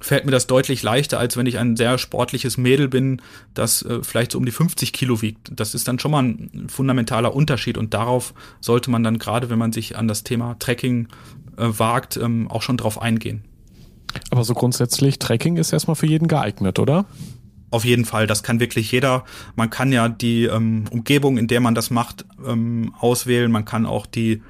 fällt mir das deutlich leichter, als wenn ich ein sehr sportliches Mädel bin, das äh, vielleicht so um die 50 Kilo wiegt. Das ist dann schon mal ein fundamentaler Unterschied und darauf sollte man dann gerade, wenn man sich an das Thema Trekking äh, wagt, ähm, auch schon drauf eingehen. Aber so grundsätzlich, Trekking ist erstmal für jeden geeignet, oder? Auf jeden Fall, das kann wirklich jeder. Man kann ja die ähm, Umgebung, in der man das macht, ähm, auswählen. Man kann auch die,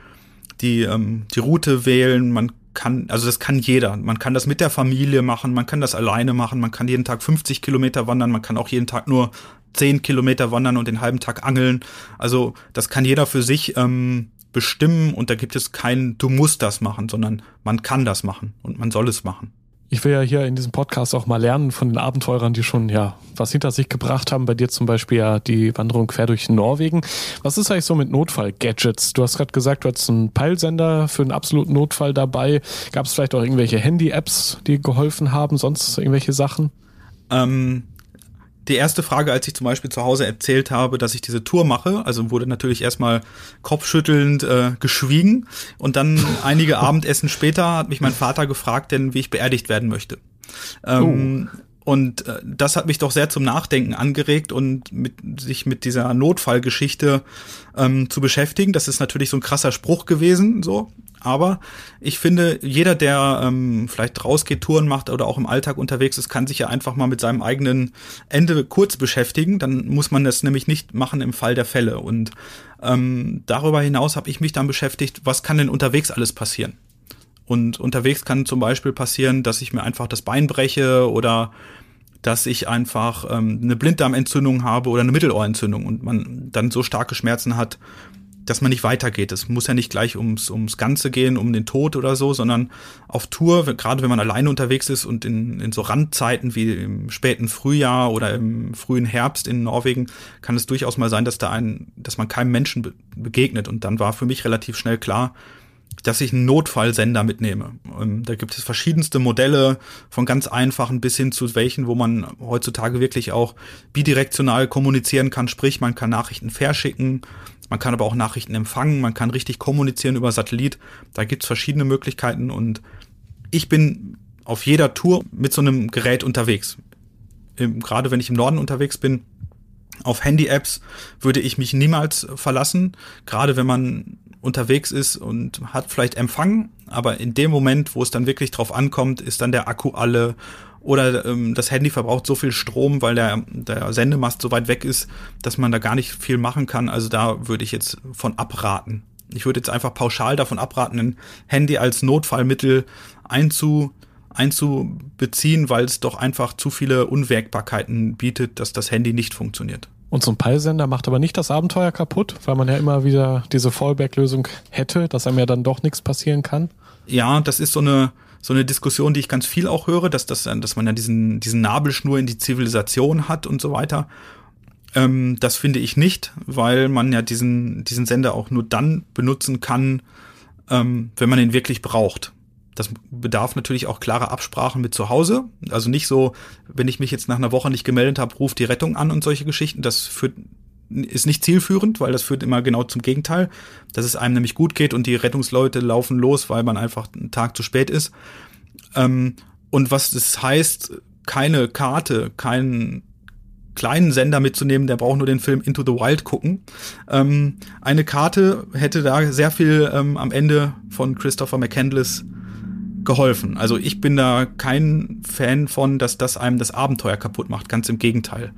die, ähm, die Route wählen. Man kann, also das kann jeder. Man kann das mit der Familie machen, man kann das alleine machen, man kann jeden Tag 50 Kilometer wandern, man kann auch jeden Tag nur 10 Kilometer wandern und den halben Tag angeln. Also das kann jeder für sich ähm, bestimmen und da gibt es kein, du musst das machen, sondern man kann das machen und man soll es machen ich will ja hier in diesem Podcast auch mal lernen von den Abenteurern, die schon ja was hinter sich gebracht haben. Bei dir zum Beispiel ja die Wanderung quer durch Norwegen. Was ist eigentlich so mit Notfall-Gadgets? Du hast gerade gesagt, du hast einen Peilsender für einen absoluten Notfall dabei. Gab es vielleicht auch irgendwelche Handy-Apps, die geholfen haben? Sonst irgendwelche Sachen? Ähm, die erste Frage, als ich zum Beispiel zu Hause erzählt habe, dass ich diese Tour mache, also wurde natürlich erstmal kopfschüttelnd äh, geschwiegen und dann einige Abendessen später hat mich mein Vater gefragt, denn wie ich beerdigt werden möchte. Ähm, oh. Und äh, das hat mich doch sehr zum Nachdenken angeregt und mit, sich mit dieser Notfallgeschichte ähm, zu beschäftigen. Das ist natürlich so ein krasser Spruch gewesen, so. Aber ich finde, jeder, der ähm, vielleicht rausgeht, Touren macht oder auch im Alltag unterwegs ist, kann sich ja einfach mal mit seinem eigenen Ende kurz beschäftigen. Dann muss man das nämlich nicht machen im Fall der Fälle. Und ähm, darüber hinaus habe ich mich dann beschäftigt, was kann denn unterwegs alles passieren? Und unterwegs kann zum Beispiel passieren, dass ich mir einfach das Bein breche oder dass ich einfach ähm, eine Blinddarmentzündung habe oder eine Mittelohrentzündung und man dann so starke Schmerzen hat, dass man nicht weitergeht. Es muss ja nicht gleich ums, ums Ganze gehen, um den Tod oder so, sondern auf Tour, gerade wenn man alleine unterwegs ist und in, in so Randzeiten wie im späten Frühjahr oder im frühen Herbst in Norwegen, kann es durchaus mal sein, dass da ein, dass man keinem Menschen be begegnet. Und dann war für mich relativ schnell klar, dass ich einen Notfallsender mitnehme. Ähm, da gibt es verschiedenste Modelle, von ganz einfachen bis hin zu welchen, wo man heutzutage wirklich auch bidirektional kommunizieren kann, sprich man kann Nachrichten verschicken, man kann aber auch Nachrichten empfangen, man kann richtig kommunizieren über Satellit. Da gibt es verschiedene Möglichkeiten und ich bin auf jeder Tour mit so einem Gerät unterwegs. Gerade wenn ich im Norden unterwegs bin, auf Handy-Apps würde ich mich niemals verlassen, gerade wenn man unterwegs ist und hat vielleicht Empfang, aber in dem Moment, wo es dann wirklich drauf ankommt, ist dann der Akku alle oder ähm, das Handy verbraucht so viel Strom, weil der, der Sendemast so weit weg ist, dass man da gar nicht viel machen kann. Also da würde ich jetzt von abraten. Ich würde jetzt einfach pauschal davon abraten, ein Handy als Notfallmittel einzu, einzubeziehen, weil es doch einfach zu viele Unwägbarkeiten bietet, dass das Handy nicht funktioniert. Und so ein Peilsender macht aber nicht das Abenteuer kaputt, weil man ja immer wieder diese Fallback-Lösung hätte, dass einem ja dann doch nichts passieren kann. Ja, das ist so eine, so eine Diskussion, die ich ganz viel auch höre, dass, das, dass man ja diesen, diesen Nabelschnur in die Zivilisation hat und so weiter. Ähm, das finde ich nicht, weil man ja diesen, diesen Sender auch nur dann benutzen kann, ähm, wenn man ihn wirklich braucht. Das bedarf natürlich auch klarer Absprachen mit zu Hause. Also nicht so, wenn ich mich jetzt nach einer Woche nicht gemeldet habe, ruft die Rettung an und solche Geschichten. Das führt, ist nicht zielführend, weil das führt immer genau zum Gegenteil, dass es einem nämlich gut geht und die Rettungsleute laufen los, weil man einfach einen Tag zu spät ist. Ähm, und was das heißt, keine Karte, keinen kleinen Sender mitzunehmen, der braucht nur den Film Into the Wild gucken. Ähm, eine Karte hätte da sehr viel ähm, am Ende von Christopher McCandless geholfen. Also ich bin da kein Fan von, dass das einem das Abenteuer kaputt macht. Ganz im Gegenteil.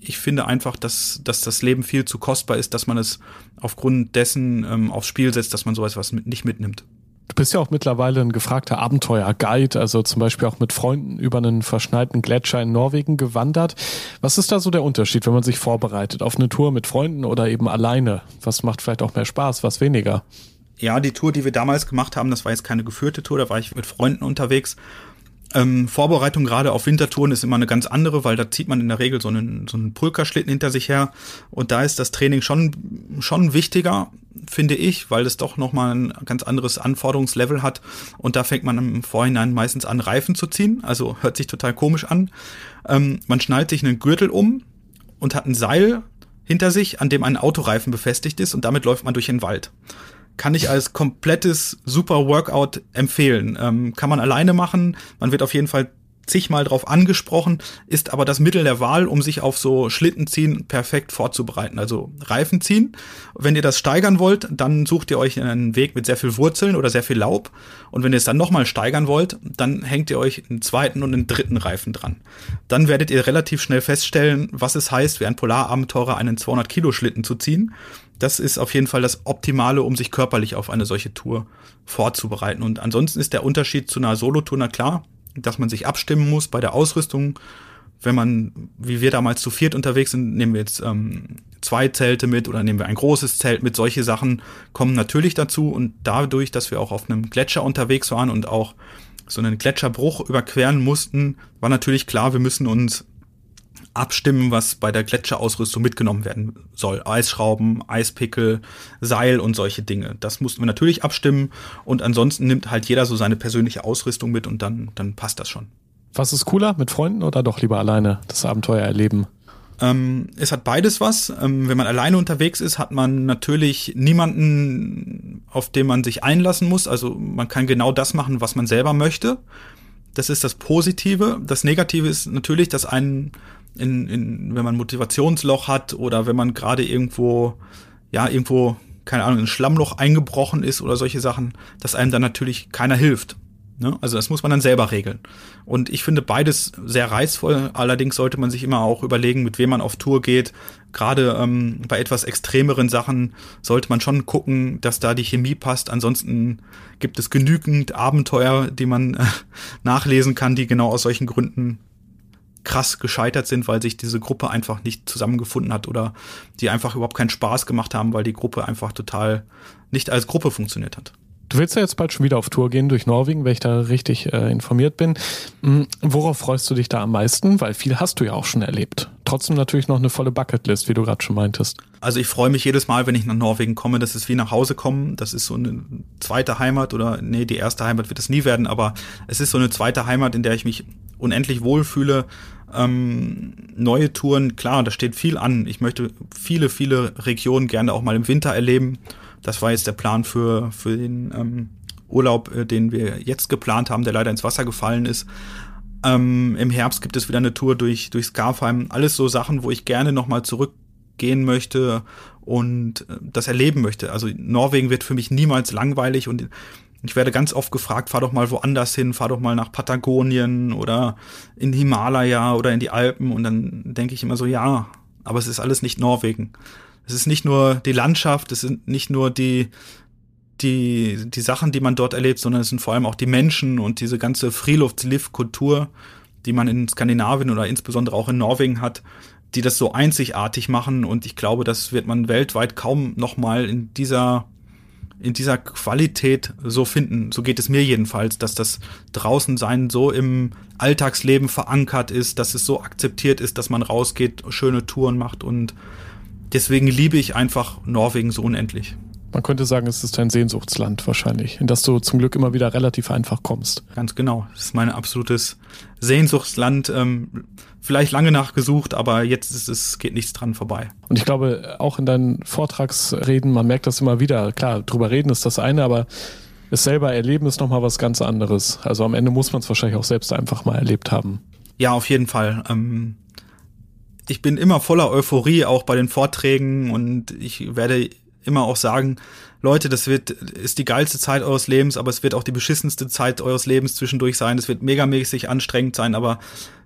Ich finde einfach, dass, dass das Leben viel zu kostbar ist, dass man es aufgrund dessen ähm, aufs Spiel setzt, dass man sowas was mit, nicht mitnimmt. Du bist ja auch mittlerweile ein gefragter Abenteuer-Guide, also zum Beispiel auch mit Freunden über einen verschneiten Gletscher in Norwegen gewandert. Was ist da so der Unterschied, wenn man sich vorbereitet auf eine Tour mit Freunden oder eben alleine? Was macht vielleicht auch mehr Spaß, was weniger? Ja, die Tour, die wir damals gemacht haben, das war jetzt keine geführte Tour, da war ich mit Freunden unterwegs. Ähm, Vorbereitung gerade auf Wintertouren ist immer eine ganz andere, weil da zieht man in der Regel so einen, so einen Pulkerschlitten hinter sich her. Und da ist das Training schon, schon wichtiger, finde ich, weil es doch nochmal ein ganz anderes Anforderungslevel hat. Und da fängt man im Vorhinein meistens an, Reifen zu ziehen. Also hört sich total komisch an. Ähm, man schnallt sich einen Gürtel um und hat ein Seil hinter sich, an dem ein Autoreifen befestigt ist und damit läuft man durch den Wald kann ich als komplettes super Workout empfehlen. Ähm, kann man alleine machen. Man wird auf jeden Fall zigmal drauf angesprochen, ist aber das Mittel der Wahl, um sich auf so Schlittenziehen perfekt vorzubereiten. Also Reifen ziehen. Wenn ihr das steigern wollt, dann sucht ihr euch einen Weg mit sehr viel Wurzeln oder sehr viel Laub. Und wenn ihr es dann nochmal steigern wollt, dann hängt ihr euch einen zweiten und einen dritten Reifen dran. Dann werdet ihr relativ schnell feststellen, was es heißt, wie ein Polarabenteurer einen 200 Kilo Schlitten zu ziehen. Das ist auf jeden Fall das Optimale, um sich körperlich auf eine solche Tour vorzubereiten. Und ansonsten ist der Unterschied zu einer Solotour, na klar, dass man sich abstimmen muss bei der Ausrüstung. Wenn man, wie wir damals zu viert unterwegs sind, nehmen wir jetzt ähm, zwei Zelte mit oder nehmen wir ein großes Zelt mit. Solche Sachen kommen natürlich dazu und dadurch, dass wir auch auf einem Gletscher unterwegs waren und auch so einen Gletscherbruch überqueren mussten, war natürlich klar, wir müssen uns abstimmen, was bei der Gletscherausrüstung mitgenommen werden soll. Eisschrauben, Eispickel, Seil und solche Dinge. Das mussten wir natürlich abstimmen und ansonsten nimmt halt jeder so seine persönliche Ausrüstung mit und dann, dann passt das schon. Was ist cooler, mit Freunden oder doch lieber alleine das Abenteuer erleben? Ähm, es hat beides was. Ähm, wenn man alleine unterwegs ist, hat man natürlich niemanden, auf den man sich einlassen muss. Also man kann genau das machen, was man selber möchte. Das ist das Positive. Das Negative ist natürlich, dass einen in, in, wenn man Motivationsloch hat oder wenn man gerade irgendwo, ja, irgendwo, keine Ahnung, ein Schlammloch eingebrochen ist oder solche Sachen, dass einem dann natürlich keiner hilft. Ne? Also das muss man dann selber regeln. Und ich finde beides sehr reizvoll. Allerdings sollte man sich immer auch überlegen, mit wem man auf Tour geht. Gerade ähm, bei etwas extremeren Sachen sollte man schon gucken, dass da die Chemie passt. Ansonsten gibt es genügend Abenteuer, die man äh, nachlesen kann, die genau aus solchen Gründen krass gescheitert sind, weil sich diese Gruppe einfach nicht zusammengefunden hat oder die einfach überhaupt keinen Spaß gemacht haben, weil die Gruppe einfach total nicht als Gruppe funktioniert hat. Du willst ja jetzt bald schon wieder auf Tour gehen durch Norwegen, wenn ich da richtig äh, informiert bin. Mhm. Worauf freust du dich da am meisten? Weil viel hast du ja auch schon erlebt. Trotzdem natürlich noch eine volle Bucketlist, wie du gerade schon meintest. Also ich freue mich jedes Mal, wenn ich nach Norwegen komme. Das ist wie nach Hause kommen. Das ist so eine zweite Heimat oder nee, die erste Heimat wird es nie werden, aber es ist so eine zweite Heimat, in der ich mich unendlich wohlfühle. Ähm, neue Touren, klar, da steht viel an. Ich möchte viele, viele Regionen gerne auch mal im Winter erleben. Das war jetzt der Plan für, für den ähm, Urlaub, äh, den wir jetzt geplant haben, der leider ins Wasser gefallen ist. Ähm, Im Herbst gibt es wieder eine Tour durch, durch Scarfheim. Alles so Sachen, wo ich gerne nochmal zurückgehen möchte und äh, das erleben möchte. Also Norwegen wird für mich niemals langweilig und ich werde ganz oft gefragt, fahr doch mal woanders hin, fahr doch mal nach Patagonien oder in Himalaya oder in die Alpen. Und dann denke ich immer so, ja, aber es ist alles nicht Norwegen. Es ist nicht nur die Landschaft, es sind nicht nur die, die, die Sachen, die man dort erlebt, sondern es sind vor allem auch die Menschen und diese ganze Friluftsliv-Kultur, die man in Skandinavien oder insbesondere auch in Norwegen hat, die das so einzigartig machen. Und ich glaube, das wird man weltweit kaum nochmal in dieser in dieser Qualität so finden. So geht es mir jedenfalls, dass das Draußensein so im Alltagsleben verankert ist, dass es so akzeptiert ist, dass man rausgeht, schöne Touren macht und deswegen liebe ich einfach Norwegen so unendlich. Man könnte sagen, es ist ein Sehnsuchtsland wahrscheinlich, in das du zum Glück immer wieder relativ einfach kommst. Ganz genau. Es ist mein absolutes Sehnsuchtsland. Ähm, vielleicht lange nachgesucht, aber jetzt ist es, geht nichts dran vorbei. Und ich glaube, auch in deinen Vortragsreden, man merkt das immer wieder. Klar, drüber reden ist das eine, aber es selber erleben ist nochmal was ganz anderes. Also am Ende muss man es wahrscheinlich auch selbst einfach mal erlebt haben. Ja, auf jeden Fall. Ähm, ich bin immer voller Euphorie, auch bei den Vorträgen und ich werde immer auch sagen, Leute, das wird, ist die geilste Zeit eures Lebens, aber es wird auch die beschissenste Zeit eures Lebens zwischendurch sein. Es wird megamäßig anstrengend sein, aber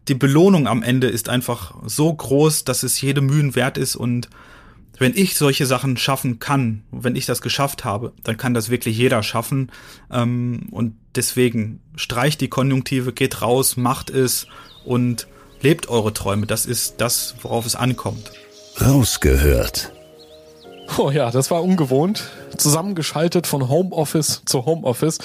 die Belohnung am Ende ist einfach so groß, dass es jede Mühen wert ist und wenn ich solche Sachen schaffen kann, wenn ich das geschafft habe, dann kann das wirklich jeder schaffen. Ähm, und deswegen streicht die Konjunktive, geht raus, macht es und lebt eure Träume. Das ist das, worauf es ankommt. Rausgehört. Oh ja, das war ungewohnt. Zusammengeschaltet von Homeoffice zu Homeoffice.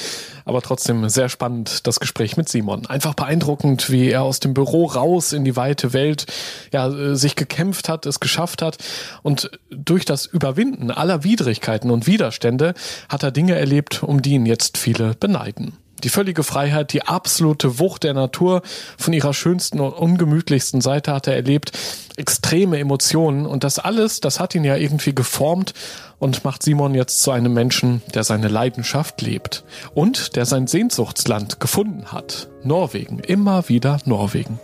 Aber trotzdem sehr spannend, das Gespräch mit Simon. Einfach beeindruckend, wie er aus dem Büro raus in die weite Welt ja, äh, sich gekämpft hat, es geschafft hat. Und durch das Überwinden aller Widrigkeiten und Widerstände hat er Dinge erlebt, um die ihn jetzt viele beneiden. Die völlige Freiheit, die absolute Wucht der Natur von ihrer schönsten und ungemütlichsten Seite hat er erlebt. Extreme Emotionen und das alles, das hat ihn ja irgendwie geformt und macht Simon jetzt zu einem Menschen, der seine Leidenschaft lebt und der sein Sehnsuchtsland gefunden hat. Norwegen, immer wieder Norwegen.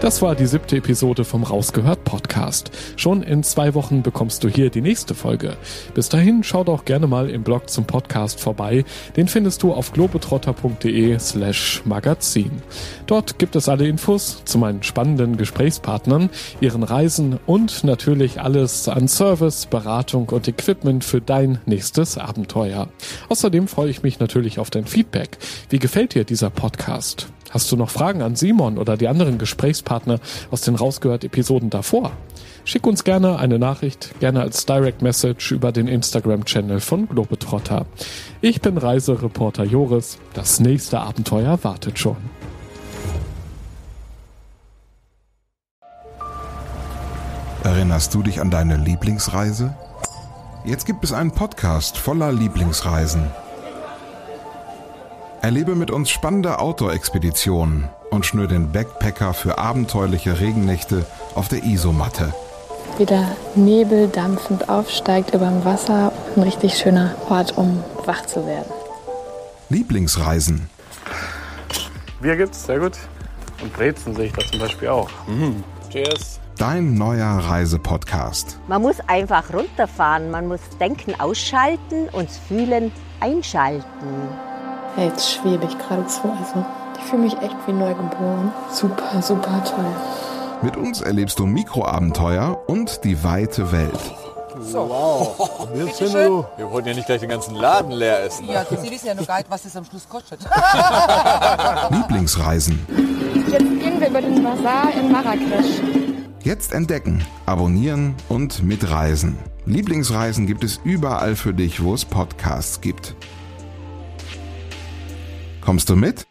Das war die siebte Episode vom Rausgehört Podcast. Schon in zwei Wochen bekommst du hier die nächste Folge. Bis dahin schau doch gerne mal im Blog zum Podcast vorbei. Den findest du auf globetrotter.de slash magazin. Dort gibt es alle Infos zu meinen spannenden Gesprächspartnern, ihren Reisen und natürlich alles an Service, Beratung und Equipment für dein nächstes Abenteuer. Außerdem freue ich mich natürlich auf dein Feedback. Wie gefällt dir dieser Podcast? Hast du noch Fragen an Simon oder die anderen Gesprächspartner aus den rausgehört Episoden davor? Schick uns gerne eine Nachricht, gerne als Direct Message über den Instagram-Channel von Globetrotter. Ich bin Reisereporter Joris. Das nächste Abenteuer wartet schon. Erinnerst du dich an deine Lieblingsreise? Jetzt gibt es einen Podcast voller Lieblingsreisen. Erlebe mit uns spannende Outdoor-Expeditionen und schnür den Backpacker für abenteuerliche Regennächte auf der Isomatte. Wie der Nebel dampfend aufsteigt über dem Wasser. Ein richtig schöner Ort, um wach zu werden. Lieblingsreisen. Bier gibt's, sehr gut. Und Brezen sehe ich da zum Beispiel auch. Mhm. Cheers. Dein neuer Reisepodcast. Man muss einfach runterfahren, man muss Denken ausschalten und Fühlen einschalten. Ja, jetzt schwebe ich geradezu. Also, ich fühle mich echt wie neugeboren. Super, super toll. Mit uns erlebst du Mikroabenteuer und die weite Welt. So. Wow. Wir, Wir wollten ja nicht gleich den ganzen Laden leer essen. Ja, Sie wissen ja nur gar nicht, was das am Schluss kostet. Lieblingsreisen. Jetzt gehen wir über den Bazar in Marrakesch. Jetzt entdecken, abonnieren und mitreisen. Lieblingsreisen gibt es überall für dich, wo es Podcasts gibt. Kommst du mit?